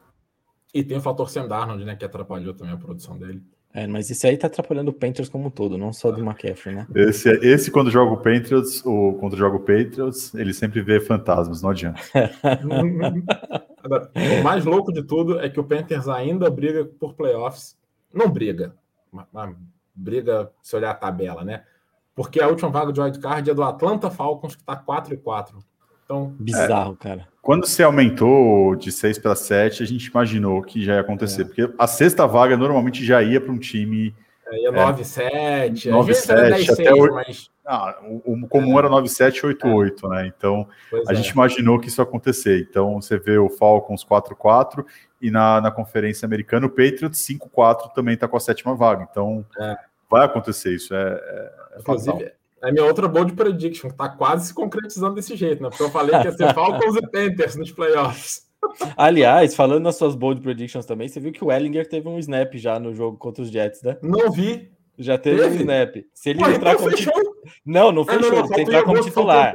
E tem o fator Sam Darnold, né, que atrapalhou também a produção dele. É, mas isso aí tá atrapalhando o Panthers como um todo, não só do McCaffrey, né? Esse, esse quando joga o Panthers, ou quando joga o Patriots, ele sempre vê fantasmas, não adianta. Agora, o mais louco de tudo é que o Panthers ainda briga por playoffs. Não briga, mas, mas briga se olhar a tabela, né? Porque a última vaga de wildcard é do Atlanta Falcons, que tá 4 e 4. Então, Bizarro, é, cara. Quando se aumentou de 6 para 7, a gente imaginou que já ia acontecer, é. porque a sexta vaga normalmente já ia para um time. É, ia 9, 7, 9, 7, até 6, mas... ah, o, o, comum é. era 9, 7, 8, é. 8, né? Então pois a é. gente imaginou que isso ia acontecer. Então você vê o Falcons 4, 4 e na, na conferência americana o Patriots 5, 4 também está com a sétima vaga. Então é. vai acontecer isso. É, é Inclusive, fatal. É minha outra bold prediction, que tá quase se concretizando desse jeito, né? Porque eu falei que ia ser Falcons e Panthers nos playoffs. Aliás, falando nas suas bold predictions também, você viu que o Ellinger teve um snap já no jogo contra os Jets, né? Não vi. Já teve, teve? um snap. Se ele Pô, entrar então como fechou. Não, não fechou. Ah, não, não, entrar como titular.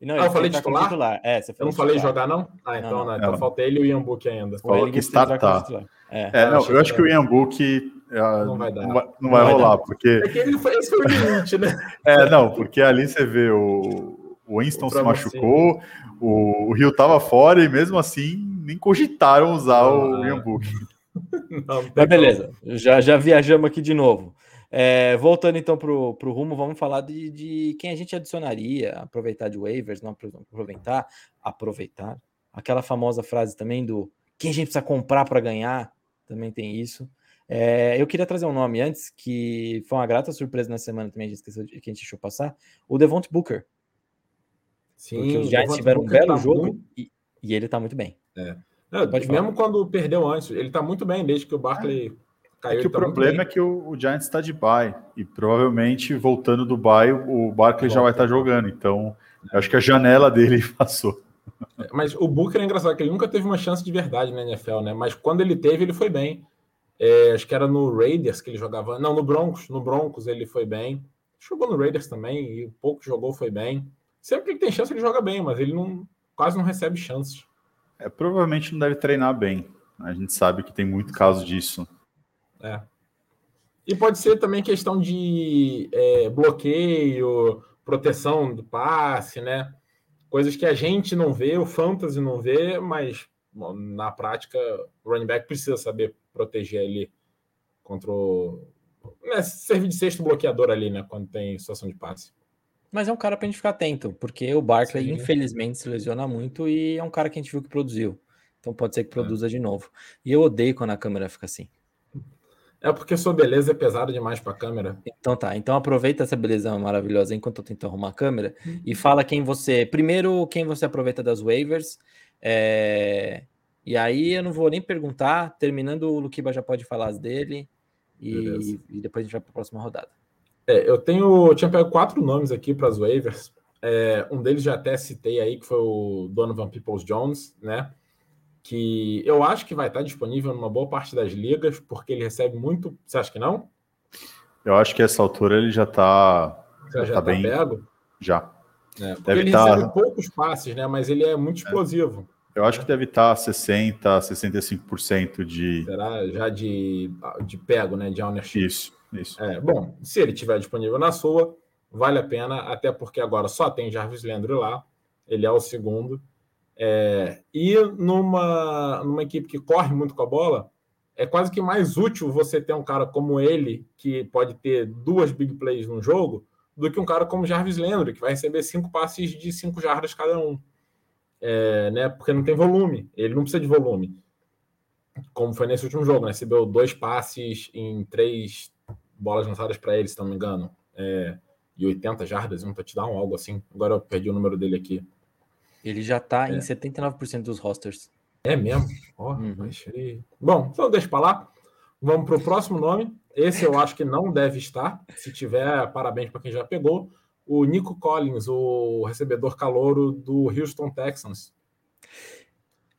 Não, ah, eu falei titular? titular? É, você eu não falei jogar, não? Ah, então, não, não. então falta ele e o Ian Book ainda. O Ellinger que está, tá. É, é não, eu acho que o Ian Book ah, não vai dar. Não vai, não vai rolar, dar. porque. É que ele foi, esse foi o limite, né? é, não, porque ali você vê o, o Winston o se machucou, o, o Rio tava fora e mesmo assim nem cogitaram usar ah, o Ian Book. Mas beleza, já, já viajamos aqui de novo. É, voltando então para o rumo, vamos falar de, de, quem a gente adicionaria, aproveitar de waivers, não aproveitar, aproveitar. Aquela famosa frase também do quem a gente precisa comprar para ganhar, também tem isso. É, eu queria trazer um nome antes, que foi uma grata surpresa na semana também, a gente esqueceu de, que a gente deixou passar, o Devont Booker. Sim, Porque os Giants tiveram um belo tá jogo muito... e, e, ele tá muito bem. É. Não, mesmo quando perdeu antes, ele tá muito bem, desde que o Barkley é. caiu. É que o tá problema é que o, o Giants está de bye, e provavelmente voltando do bye, o Barkley já vai estar tá jogando, então acho que a janela dele passou. É, mas o Booker é engraçado, que ele nunca teve uma chance de verdade na NFL, né? Mas quando ele teve, ele foi bem. É, acho que era no Raiders que ele jogava. Não, no Broncos. No Broncos ele foi bem. Jogou no Raiders também, e o pouco jogou foi bem. Sempre que ele tem chance, ele joga bem, mas ele não quase não recebe chances. É, provavelmente não deve treinar bem. A gente sabe que tem muito caso disso. É. E pode ser também questão de é, bloqueio, proteção do passe, né? Coisas que a gente não vê, o fantasy não vê, mas na prática o running back precisa saber proteger ali contra o. Né, servir de sexto bloqueador ali, né? Quando tem situação de passe. Mas é um cara para a gente ficar atento, porque o Barkley, Sim. infelizmente, se lesiona muito e é um cara que a gente viu que produziu. Então pode ser que é. produza é. de novo. E eu odeio quando a câmera fica assim. É porque sua beleza é pesada demais para a câmera. Então tá. Então aproveita essa beleza maravilhosa enquanto eu tento arrumar a câmera uhum. e fala quem você. Primeiro, quem você aproveita das waivers. É... E aí eu não vou nem perguntar. Terminando, o Luquiba já pode falar dele. E, e depois a gente vai para a próxima rodada. É, eu tenho. Eu tinha pego quatro nomes aqui para as waivers. É, um deles já até citei aí, que foi o Donovan Peoples Jones, né? Que eu acho que vai estar disponível numa boa parte das ligas, porque ele recebe muito. Você acha que não? Eu acho que essa altura ele já está. Já, já tá, tá bem. Pego? Já. É, deve ele tá... recebe poucos passes, né? Mas ele é muito é. explosivo. Eu acho que deve estar 60%, 65% de. Será já de, de pego, né? De ownership. Isso, isso. É, bom, se ele estiver disponível na sua, vale a pena, até porque agora só tem Jarvis Landry lá, ele é o segundo. É, e numa, numa equipe que corre muito com a bola, é quase que mais útil você ter um cara como ele, que pode ter duas big plays no jogo, do que um cara como Jarvis Landry, que vai receber cinco passes de cinco jardas cada um. É, né, porque não tem volume, ele não precisa de volume. Como foi nesse último jogo, né, recebeu dois passes em três bolas lançadas para ele, se não me engano. É, e 80 jardas, um touchdown, algo assim. Agora eu perdi o número dele aqui. Ele já tá é. em 79% dos rosters. É mesmo? Oh, uhum. Bom, então deixa para lá. Vamos para o próximo nome. Esse eu acho que não deve estar. Se tiver, parabéns para quem já pegou. O Nico Collins, o recebedor calouro do Houston Texans.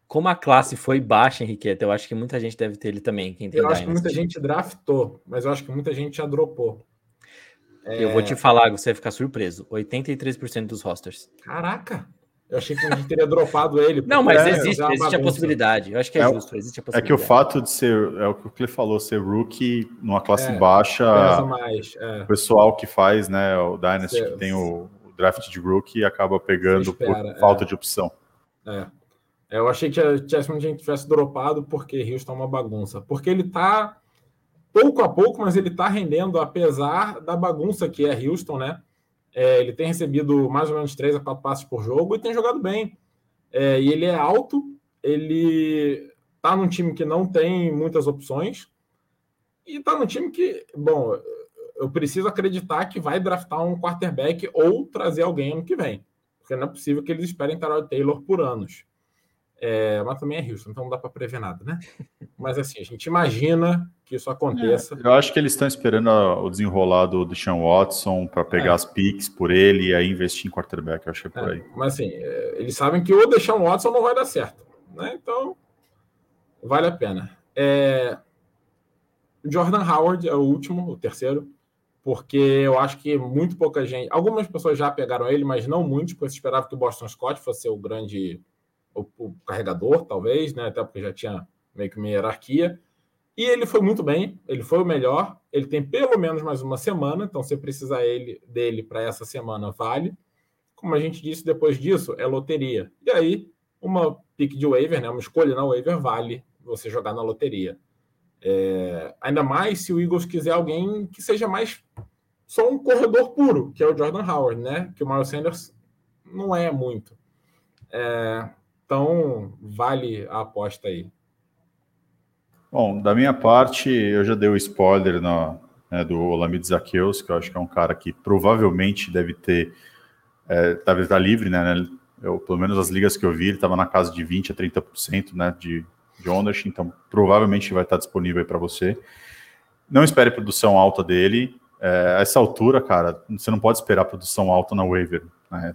Como a classe foi baixa, Henriqueta, eu acho que muita gente deve ter ele também. Eu acho que muita gente draftou, mas eu acho que muita gente já dropou. É... Eu vou te falar, você vai ficar surpreso. 83% dos rosters. Caraca! Eu achei que a gente teria dropado ele. Não, mas é, existe, existe a possibilidade. Eu acho que é, é justo, existe a possibilidade. É que o fato de ser, é o que o Cliff falou, ser rookie numa classe é, baixa, mais, é. o pessoal que faz, né, o Dynasty, que tem o, o, draft de rookie, acaba pegando espera, por falta de opção. É. Eu achei que a gente tivesse dropado porque Houston é uma bagunça. Porque ele tá pouco a pouco, mas ele está rendendo, apesar da bagunça que é Houston, né? É, ele tem recebido mais ou menos 3 a 4 passes por jogo e tem jogado bem. É, e ele é alto, ele está num time que não tem muitas opções e está num time que, bom, eu preciso acreditar que vai draftar um quarterback ou trazer alguém ano que vem. Porque não é possível que eles esperem Tarot Taylor por anos. É, mas também é Houston, então não dá para prever nada, né? Mas assim, a gente imagina que isso aconteça. É, eu acho que eles estão esperando o desenrolar do Deshaun Watson para pegar é. as picks por ele e aí investir em quarterback, eu acho que é por é, aí. Mas assim, é, eles sabem que o Deshaun Watson não vai dar certo, né? Então, vale a pena. É, Jordan Howard é o último, o terceiro, porque eu acho que muito pouca gente. Algumas pessoas já pegaram ele, mas não muitos, porque se esperava que o Boston Scott fosse o grande o, o, carregador, talvez, né? Até porque já tinha meio que uma hierarquia. E ele foi muito bem, ele foi o melhor. Ele tem pelo menos mais uma semana, então se precisar ele, dele para essa semana, vale. Como a gente disse, depois disso é loteria. E aí, uma pick de waiver, né? Uma escolha na waiver vale você jogar na loteria. É, ainda mais se o Eagles quiser alguém que seja mais só um corredor puro, que é o Jordan Howard, né? Que o Miles Sanders não é muito. É, então, vale a aposta aí. Bom, da minha parte, eu já dei o spoiler né, do Olamide Zaqueus, que eu acho que é um cara que provavelmente deve ter, é, deve estar livre, né? Eu, pelo menos as ligas que eu vi, ele estava na casa de 20% a 30% né, de, de ownership, então provavelmente vai estar disponível para você. Não espere produção alta dele. É, a essa altura, cara, você não pode esperar produção alta na waiver. Né?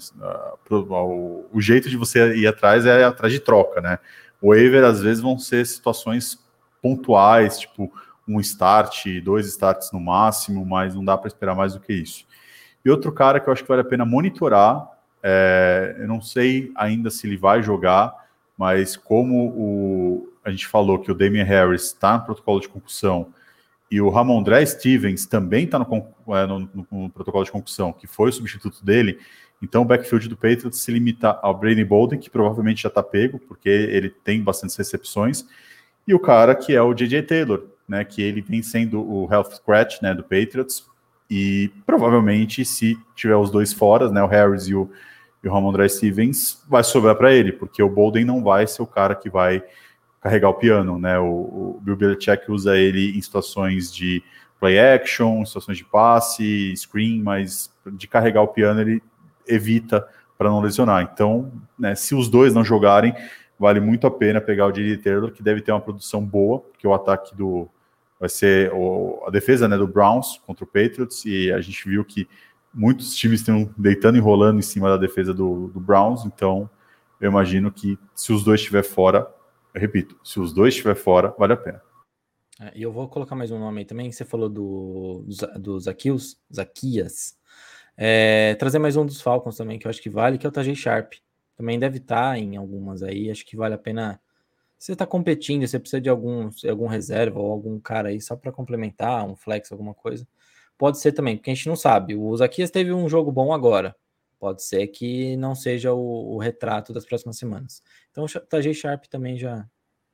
O, jeito de você ir atrás é atrás de troca, né? O waiver, às vezes, vão ser situações pontuais, tipo um start, dois starts no máximo, mas não dá para esperar mais do que isso. E outro cara que eu acho que vale a pena monitorar, é, eu não sei ainda se ele vai jogar, mas como o, a gente falou que o Damian Harris está no protocolo de concussão e o Ramondre Stevens também está no, é, no, no, protocolo de concussão, que foi o substituto dele, então o backfield do Patriots se limita ao Brady Bolden, que provavelmente já está pego, porque ele tem bastantes recepções, e o cara que é o J.J. Taylor, né, que ele vem sendo o health scratch né, do Patriots, e provavelmente se tiver os dois fora, né, o Harris e o, e o Ramondre Stevens, vai sobrar para ele, porque o Bolden não vai ser o cara que vai carregar o piano, né? O, o Bill Belichick usa ele em situações de play action, situações de passe, screen, mas de carregar o piano ele evita para não lesionar. Então, né, se os dois não jogarem, vale muito a pena pegar o J.D. Taylor, que deve ter uma produção boa, porque o ataque do vai ser o, a defesa né, do Browns contra o Patriots, e a gente viu que muitos times estão deitando e rolando em cima da defesa do, do Browns, então eu imagino que se os dois estiver fora, repito, se os dois estiver fora, vale a pena. É, e eu vou colocar mais um nome aí também. Você falou do, do Zaquios, Zaquias. É, trazer mais um dos Falcons também, que eu acho que vale, que é o Tajay Sharp. Também deve estar tá em algumas aí. Acho que vale a pena. Você está competindo, você precisa de algum, algum reserva ou algum cara aí só para complementar, um flex, alguma coisa. Pode ser também, porque a gente não sabe. O Zaquias teve um jogo bom agora. Pode ser que não seja o, o retrato das próximas semanas. Então o Tajay Sharp também já,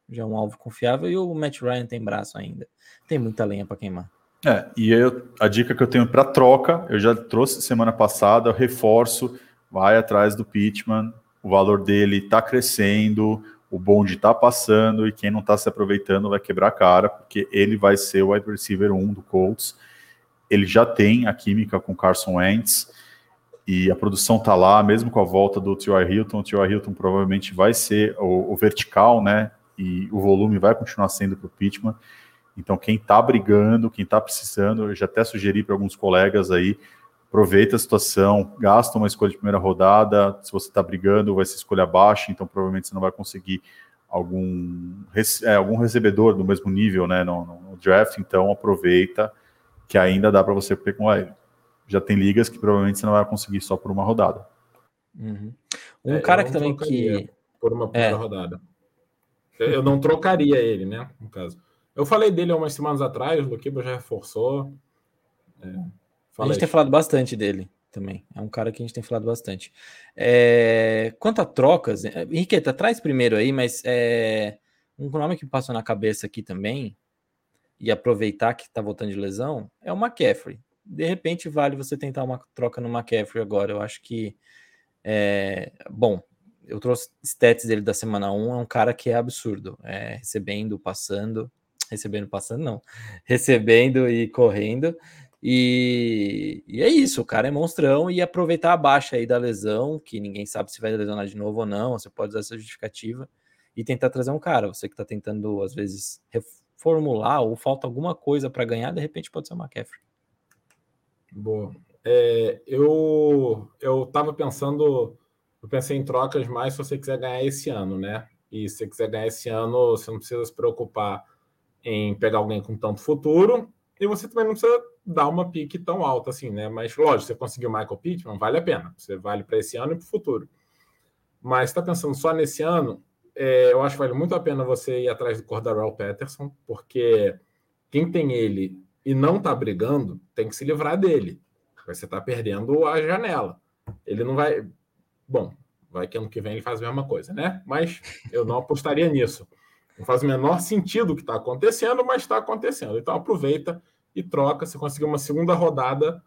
já é um alvo confiável. E o Matt Ryan tem braço ainda. Tem muita lenha para queimar. É, e eu, a dica que eu tenho para troca, eu já trouxe semana passada, eu reforço, vai atrás do Pitman, o valor dele está crescendo, o bonde está passando e quem não está se aproveitando vai quebrar a cara, porque ele vai ser o wide receiver 1 do Colts. Ele já tem a química com Carson Wentz e a produção está lá, mesmo com a volta do T.Y. Hilton. O T.Y. Hilton provavelmente vai ser o, o vertical, né? e o volume vai continuar sendo para o Pitman. Então, quem está brigando, quem está precisando, eu já até sugeri para alguns colegas aí, aproveita a situação, gasta uma escolha de primeira rodada. Se você está brigando, vai ser escolha baixa, então provavelmente você não vai conseguir algum, é, algum recebedor do mesmo nível né, no, no, draft. Então, aproveita que ainda dá para você pegar ele. Já tem ligas que provavelmente você não vai conseguir só por uma rodada. Uhum. Um é, cara que também que por uma primeira é. rodada. Eu não trocaria ele, né? No caso. Eu falei dele há umas semanas atrás, o Luquiba já reforçou. É, a gente tem falado bastante dele também. É um cara que a gente tem falado bastante. É, quanto a trocas, é, Henriqueta, traz primeiro aí, mas é, um nome que passou na cabeça aqui também, e aproveitar que está voltando de lesão, é o McCaffrey. De repente, vale você tentar uma troca no McCaffrey agora. Eu acho que. É, bom, eu trouxe stats dele da semana 1, é um cara que é absurdo, é, recebendo, passando, recebendo, passando, não, recebendo e correndo, e, e, é isso, o cara é monstrão e aproveitar a baixa aí da lesão, que ninguém sabe se vai lesionar de novo ou não, você pode usar essa justificativa e tentar trazer um cara, você que está tentando, às vezes, reformular ou falta alguma coisa para ganhar, de repente pode ser o McCaffrey. Boa. É, eu eu estava pensando eu pensei em trocas mais se você quiser ganhar esse ano, né? E se você quiser ganhar esse ano, você não precisa se preocupar em pegar alguém com tanto futuro. E você também não precisa dar uma pique tão alta assim, né? Mas, lógico, você conseguiu o Michael Pittman, vale a pena. Você vale para esse ano e para o futuro. Mas está pensando só nesse ano, é, eu acho que vale muito a pena você ir atrás do Cordarrelle Patterson, porque quem tem ele e não está brigando tem que se livrar dele. Você está perdendo a janela. Ele não vai. Bom, vai que ano que vem ele faz a mesma coisa, né? Mas eu não apostaria nisso. Não faz o menor sentido o que está acontecendo, mas está acontecendo. Então aproveita e troca. Se conseguir uma segunda rodada,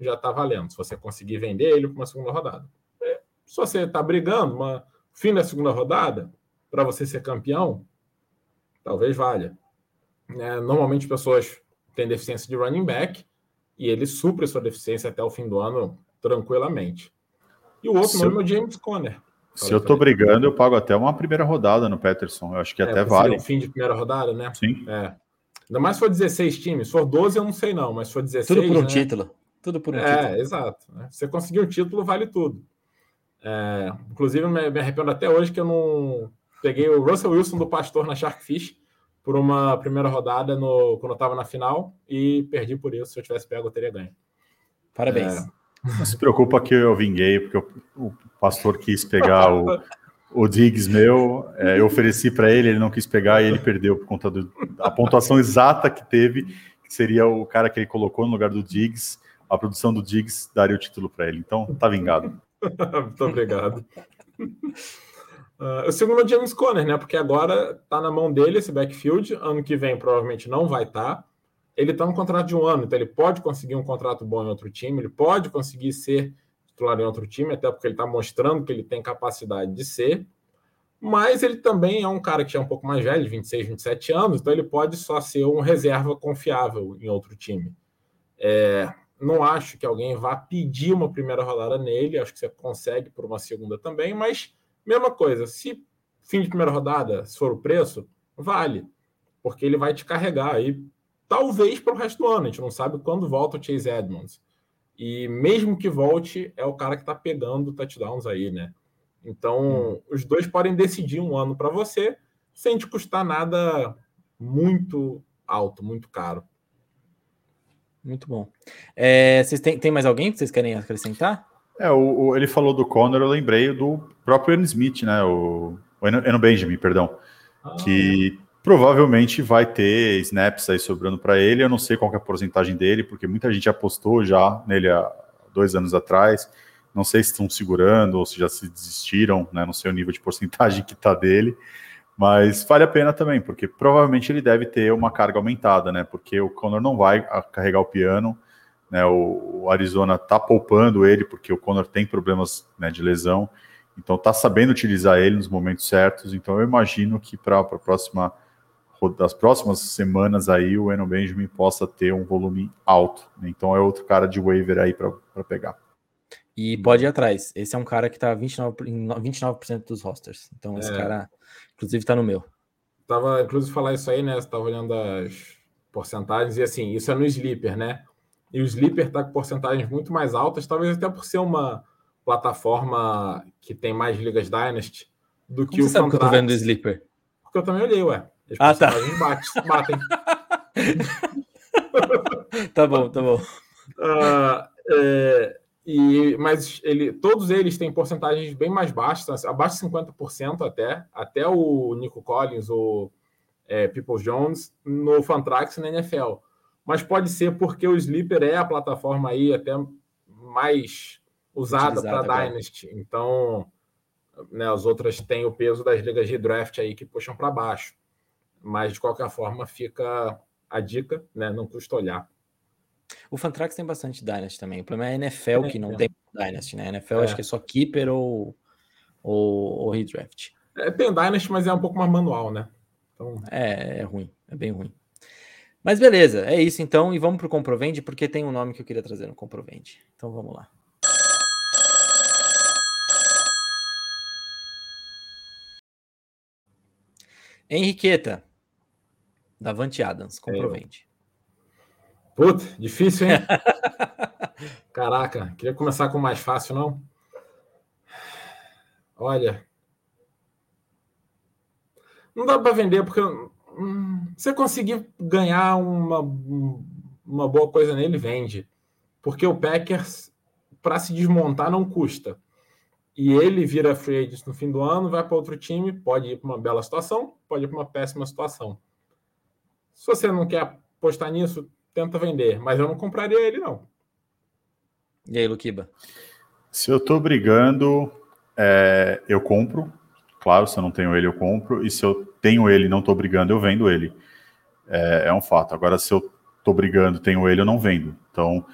já está valendo. Se você conseguir vender ele para uma segunda rodada. É, se você está brigando, uma fim da segunda rodada, para você ser campeão, talvez valha. É, normalmente pessoas têm deficiência de running back e ele supre sua deficiência até o fim do ano tranquilamente. E o outro se nome é o James Conner. Se eu tô brigando, eu pago até uma primeira rodada no Peterson. Eu acho que é, até vale. Um fim de primeira rodada, né? Sim. É. Ainda mais se for 16 times. Se for 12, eu não sei não, mas se for 16. Tudo por um né? título. Tudo por um é, título. É, exato. Se você conseguir um título, vale tudo. É, inclusive, me, me arrependo até hoje que eu não peguei o Russell Wilson do Pastor na Sharkfish por uma primeira rodada no, quando eu estava na final e perdi por isso. Se eu tivesse pego, eu teria ganho. Parabéns. É, não se preocupa que eu vinguei, porque o, o pastor quis pegar o, o Diggs meu, é, eu ofereci para ele, ele não quis pegar e ele perdeu por conta da pontuação exata que teve, que seria o cara que ele colocou no lugar do Diggs, a produção do Diggs daria o título para ele. Então, tá vingado. Muito obrigado. Uh, o segundo é James Conner, né? Porque agora tá na mão dele esse backfield. Ano que vem provavelmente não vai estar. Tá ele está no contrato de um ano, então ele pode conseguir um contrato bom em outro time, ele pode conseguir ser titular em outro time, até porque ele está mostrando que ele tem capacidade de ser. Mas ele também é um cara que é um pouco mais velho, 26, 27 anos, então ele pode só ser um reserva confiável em outro time. É, não acho que alguém vá pedir uma primeira rodada nele, acho que você consegue por uma segunda também, mas mesma coisa, se fim de primeira rodada, se for o preço, vale, porque ele vai te carregar aí, talvez para o resto do ano, a gente não sabe quando volta o Chase Edmonds. E mesmo que volte, é o cara que está pegando touchdowns aí, né? Então, hum. os dois podem decidir um ano para você sem te custar nada muito alto, muito caro. Muito bom. É, vocês têm, tem mais alguém que vocês querem acrescentar? É, o, o, ele falou do Connor, eu lembrei do próprio Aaron Smith, né? O, o Eno Benjamin, perdão. Ah, que é. Provavelmente vai ter snaps aí sobrando para ele. Eu não sei qual é a porcentagem dele, porque muita gente apostou já nele há dois anos atrás. Não sei se estão segurando ou se já se desistiram, né? Não sei o nível de porcentagem que está dele. Mas vale a pena também, porque provavelmente ele deve ter uma carga aumentada, né? Porque o Conor não vai carregar o piano, né? O, Arizona tá poupando ele, porque o Conor tem problemas né, de lesão, então tá sabendo utilizar ele nos momentos certos. Então eu imagino que para a próxima das próximas semanas aí o Eno Benjamin possa ter um volume alto. Né? Então é outro cara de waiver aí para pegar. E pode ir atrás. Esse é um cara que tá 29, em 29% dos rosters. Então esse é. cara Inclusive tá no meu. Tava, inclusive, falar isso aí, né? Você tava olhando as porcentagens e assim, isso é no Sleeper, né? E o Sleeper tá com porcentagens muito mais altas, talvez até por ser uma plataforma que tem mais ligas Dynasty do que Como o você sabe que eu tô vendo o Sleeper? Porque eu também olhei, ué. Ah, tá. Bate, batem. tá bom, tá bom. Uh, é, e, mas ele, todos eles têm porcentagens bem mais baixas, abaixo de 50% até, até o Nico Collins, o é, People Jones, no Fantrax e na NFL. Mas pode ser porque o Sleeper é a plataforma aí até mais usada para Dynasty. Então, né, as outras têm o peso das ligas de draft aí que puxam para baixo. Mas, de qualquer forma, fica a dica, né? Não custa olhar. O Fantrax tem bastante Dynasty também. O problema é a NFL que não tem Dynasty, né? A NFL é. acho que é só Keeper ou, ou, ou Redraft. É, tem Dynasty, mas é um pouco mais manual, né? Então... É, é ruim, é bem ruim. Mas beleza, é isso então. E vamos para o Comprovende, porque tem um nome que eu queria trazer no Comprovende. Então vamos lá. Henriqueta, Davante Adams, Comprovende. Puta, difícil, hein? Caraca, queria começar com o mais fácil, não? Olha. Não dá para vender, porque hum, você conseguir ganhar uma, uma boa coisa nele, vende. Porque o Packers, para se desmontar, não custa. E ele vira free agent no fim do ano, vai para outro time, pode ir para uma bela situação, pode ir para uma péssima situação. Se você não quer apostar nisso, tenta vender, mas eu não compraria ele, não. E aí, Luquiba? Se eu estou brigando, é, eu compro. Claro, se eu não tenho ele, eu compro. E se eu tenho ele e não estou brigando, eu vendo ele. É, é, um fato. Agora, se eu estou brigando, tenho ele, eu não vendo. Então,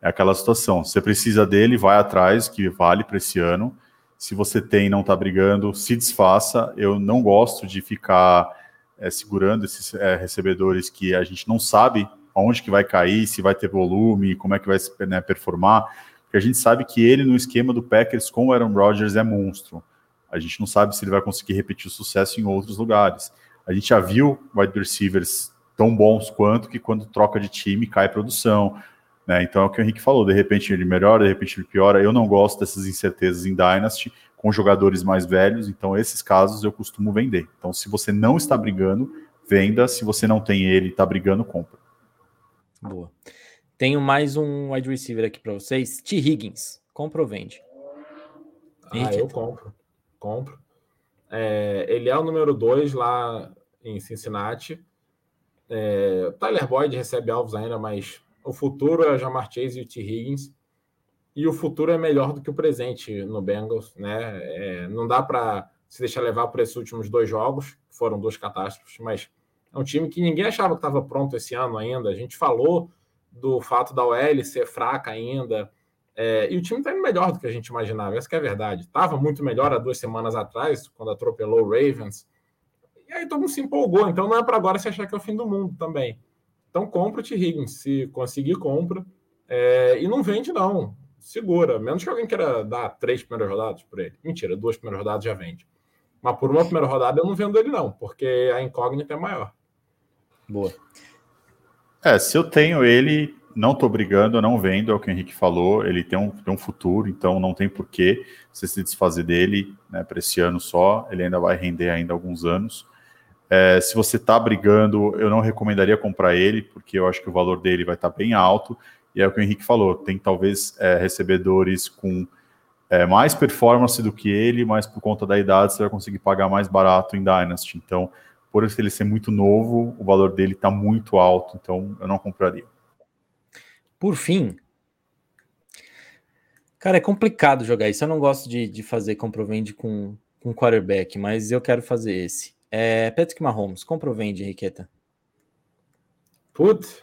é aquela situação. Você precisa dele, vai atrás, que vale para esse ano. Se você tem e não está brigando, se desfaça. Eu não gosto de ficar é, segurando esses é, recebedores que a gente não sabe aonde que vai cair, se vai ter volume, como é que vai né, performar, porque a gente sabe que ele no esquema do Packers com o Aaron Rodgers é monstro. A gente não sabe se ele vai conseguir repetir o sucesso em outros lugares. A gente já viu wide receivers tão bons quanto que quando troca de time cai produção. Né? Então é o que o Henrique falou, de repente ele melhora, de repente ele piora. Eu não gosto dessas incertezas em Dynasty com jogadores mais velhos, então esses casos eu costumo vender. Então se você não está brigando, venda. Se você não tem ele e está brigando, compra. Boa. Tenho mais um wide receiver aqui para vocês. T. Higgins. Compra ou vende? Ah, eu compro. Compro. É, ele é o número 2 lá em Cincinnati. É, Tyler Boyd recebe alvos ainda, mas o futuro é Jamar Chase e o T. Higgins. E o futuro é melhor do que o presente no Bengals. Né? É, não dá para se deixar levar por esses últimos dois jogos, foram duas catástrofes, mas é um time que ninguém achava que estava pronto esse ano ainda. A gente falou do fato da OL ser fraca ainda, É, e o time está indo melhor do que a gente imaginava, essa é a verdade. Estava muito melhor há duas semanas atrás, quando atropelou o Ravens. E aí todo mundo se empolgou, então não é para agora se achar que é o fim do mundo também. Então compra o T. Higgins, se conseguir, compra. É, e não vende, não. Segura. Menos que alguém queira dar três primeiras rodadas por ele. Mentira, duas primeiras rodadas já vende. Mas por uma primeira rodada eu não vendo ele, não, porque a incógnita é maior. Boa. É, se eu tenho ele, não estou brigando, não vendo, é o que o Henrique falou, ele tem um, tem um futuro, então não tem porquê você se desfazer dele né, para esse ano só, ele ainda vai render ainda alguns anos. É, se você está brigando, eu não recomendaria comprar ele, porque eu acho que o valor dele vai estar tá bem alto, e é o que o Henrique falou, tem talvez é, recebedores com é, mais performance do que ele, mas por conta da idade você vai conseguir pagar mais barato em Dynasty, então por ele ser muito novo, o valor dele está muito alto, então eu não compraria. Por fim, cara, é complicado jogar isso. Eu não gosto de, de fazer comprovende com, com quarterback, mas eu quero fazer esse. É Patrick Mahomes, comprovende, Henriqueta. Putz,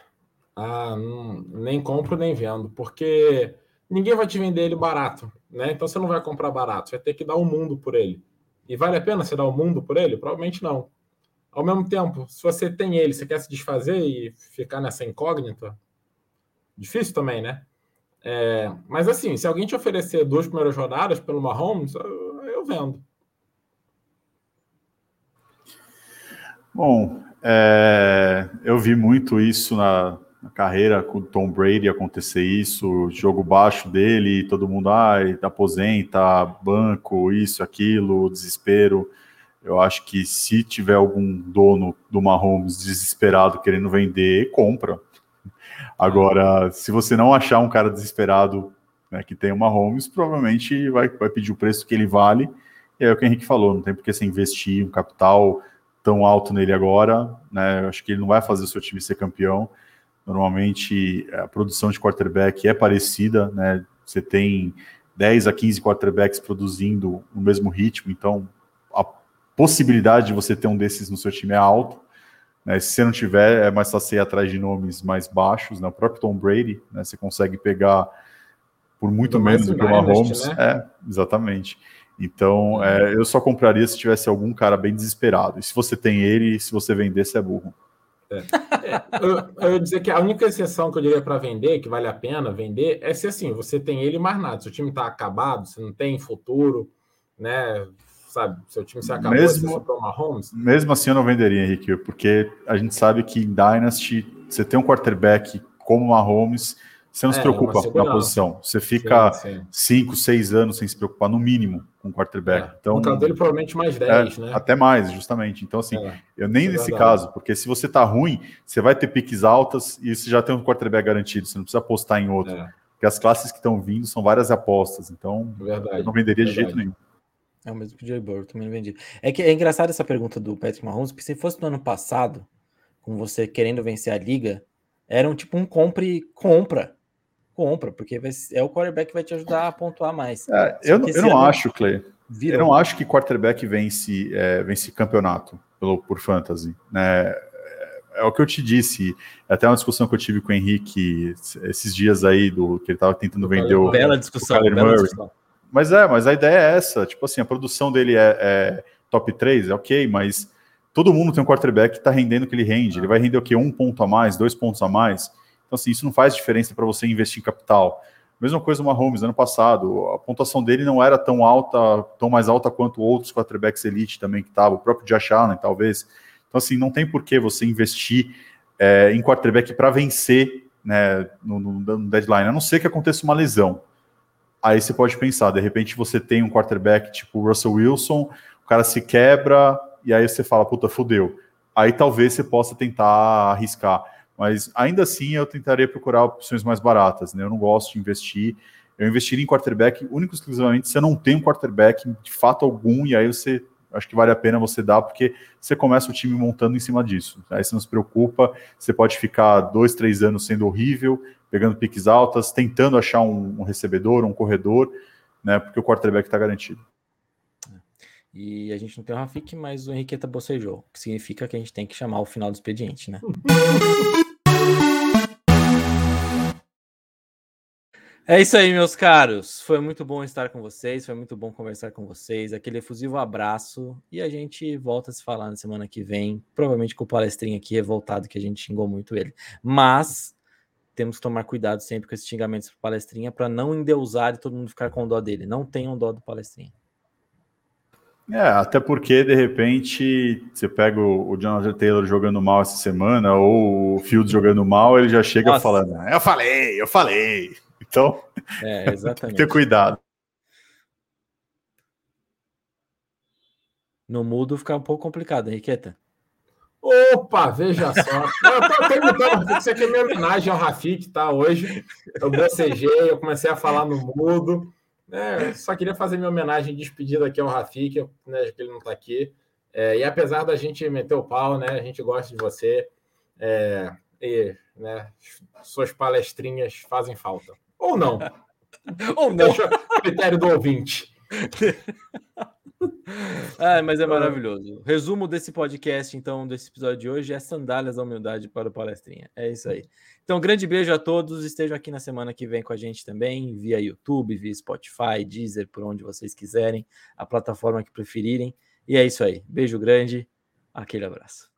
ah, não, nem compro nem vendo, porque ninguém vai te vender ele barato, né? Então você não vai comprar barato, você vai ter que dar o um mundo por ele. E vale a pena você dar o um mundo por ele? Provavelmente não. Ao mesmo tempo, se você tem ele, você quer se desfazer e ficar nessa incógnita, Difícil também, né? É, mas assim, se alguém te oferecer duas primeiras rodadas pelo Mahomes, eu, eu vendo. Bom, é, eu vi muito isso na, na, carreira com Tom Brady acontecer isso, jogo baixo dele, todo mundo ai, aposenta, banco, isso, aquilo, desespero. Eu acho que se tiver algum dono do Mahomes desesperado querendo vender, compra. Agora, se você não achar um cara desesperado né, que tem uma Holmes, provavelmente vai, vai pedir o preço que ele vale. E é o que o Henrique falou, não tem por que você investir um capital tão alto nele agora. Né? Eu acho que ele não vai fazer o seu time ser campeão. Normalmente a produção de quarterback é parecida, né? Você tem 10 a 15 quarterbacks produzindo no mesmo ritmo, então a possibilidade de você ter um desses no seu time é alta. Né? Se você não tiver, é mais fácil ir atrás de nomes mais baixos. Né? O próprio Tom Brady, né? você consegue pegar por muito do menos do que o Mahomes. Né? É, exatamente. Então, uhum. é, eu só compraria se tivesse algum cara bem desesperado. E se você tem ele, se você vender, você é burro. É. É, eu, eu dizer que a única exceção que eu diria para vender, que vale a pena vender, é se assim, você tem ele mais nada. Se o time está acabado, você não tem futuro, né? sabe? Seu time se acabou, mesmo, você Mahomes. Mesmo assim eu não venderia, Henrique, porque a gente sabe que em Dynasty você tem um quarterback como o Mahomes, você não é, se preocupa na posição. Você fica 5, 6 anos sem se preocupar, no mínimo, com o quarterback. É. Então, no caso dele, provavelmente mais 10, é, né? Até mais, justamente. Então, assim, é. eu nem é nesse caso, porque se você tá ruim, você vai ter piques altas e você já tem um quarterback garantido, você não precisa apostar em outro. É. Porque as classes que estão vindo são várias apostas. Então, verdade, eu não venderia de jeito nenhum. É o mesmo que o Joey Burrow, também não vendi. É que é engraçado essa pergunta do Patrick Mahomes, porque se fosse no ano passado, com você querendo vencer a liga, era um tipo um compre, compra. Compra, porque vai, é o quarterback que vai te ajudar a pontuar mais. É, eu, eu não acho, Clay. Virou. Eu não acho que quarterback vence, é, vence campeonato pelo, por fantasy. Né? É, é o que eu te disse. É até uma discussão que eu tive com o Henrique esses dias aí, do que ele estava tentando vender o, bela discussão, o bela Murray. Discussão. Mas é, mas a ideia é essa. Tipo assim, a produção dele é, é top 3, é ok, mas todo mundo tem um quarterback que está rendendo o que ele rende. Ele vai render o quê? Um ponto a mais, dois pontos a mais. Então, assim, isso não faz diferença para você investir em capital. Mesma coisa o Mahomes, ano passado, a pontuação dele não era tão alta, tão mais alta quanto outros quarterbacks elite também que estavam, o próprio Josh Allen, talvez. Então, assim, não tem por que você investir é, em quarterback para vencer né, no, no, no, deadline, a não ser que aconteça uma lesão. Aí você pode pensar, de repente você tem um quarterback tipo Russell Wilson, o cara se quebra e aí você fala, puta, fudeu. Aí talvez você possa tentar arriscar. Mas ainda assim eu tentaria procurar opções mais baratas, né? Eu não gosto de investir. Eu investiria em quarterback único exclusivamente se eu não tenho um quarterback de fato algum, e aí você acho que vale a pena você dar, porque você começa o time montando em cima disso. Aí você não se preocupa, você pode ficar dois, três anos sendo horrível, pegando piques altas, tentando achar um, um recebedor, um corredor, né? Porque o quarterback está garantido. E a gente não tem o Rafik, mas o Henriqueta bocejou, que significa que a gente tem que chamar o final do expediente, né? É isso aí, meus caros. Foi muito bom estar com vocês, foi muito bom conversar com vocês. Aquele efusivo abraço e a gente volta a se falar na semana que vem, provavelmente com o palestrinho aqui revoltado que a gente xingou muito ele. Mas temos que tomar cuidado sempre com esses xingamentos para palestrinha para não endeusar e todo mundo ficar com dó dele. Não tenham dó do palestrinha. É, até porque de repente você pega o, o Jonathan Taylor jogando mal essa semana ou o Fields jogando mal, ele já chega Nossa. falando: Eu falei, eu falei. Então, é, tem que ter cuidado. No mudo fica um pouco complicado, Henriqueta. Opa, veja só. Eu tô perguntando, isso aqui é minha homenagem ao Rafik, tá? Hoje eu bocejei, eu comecei a falar no mudo. Né? Só queria fazer minha homenagem de despedida aqui ao Rafik, né, que ele não está aqui. É, e apesar da gente meter o pau, né? A gente gosta de você. É, e né, suas palestrinhas fazem falta. Ou não. Ou não. Deixa critério do ouvinte. ah, mas é maravilhoso. Resumo desse podcast, então, desse episódio de hoje é sandálias da humildade para o palestrinha. É isso aí. Então, um grande beijo a todos. Estejam aqui na semana que vem com a gente também, via YouTube, via Spotify, Deezer, por onde vocês quiserem, a plataforma que preferirem. E é isso aí. Beijo grande, aquele abraço.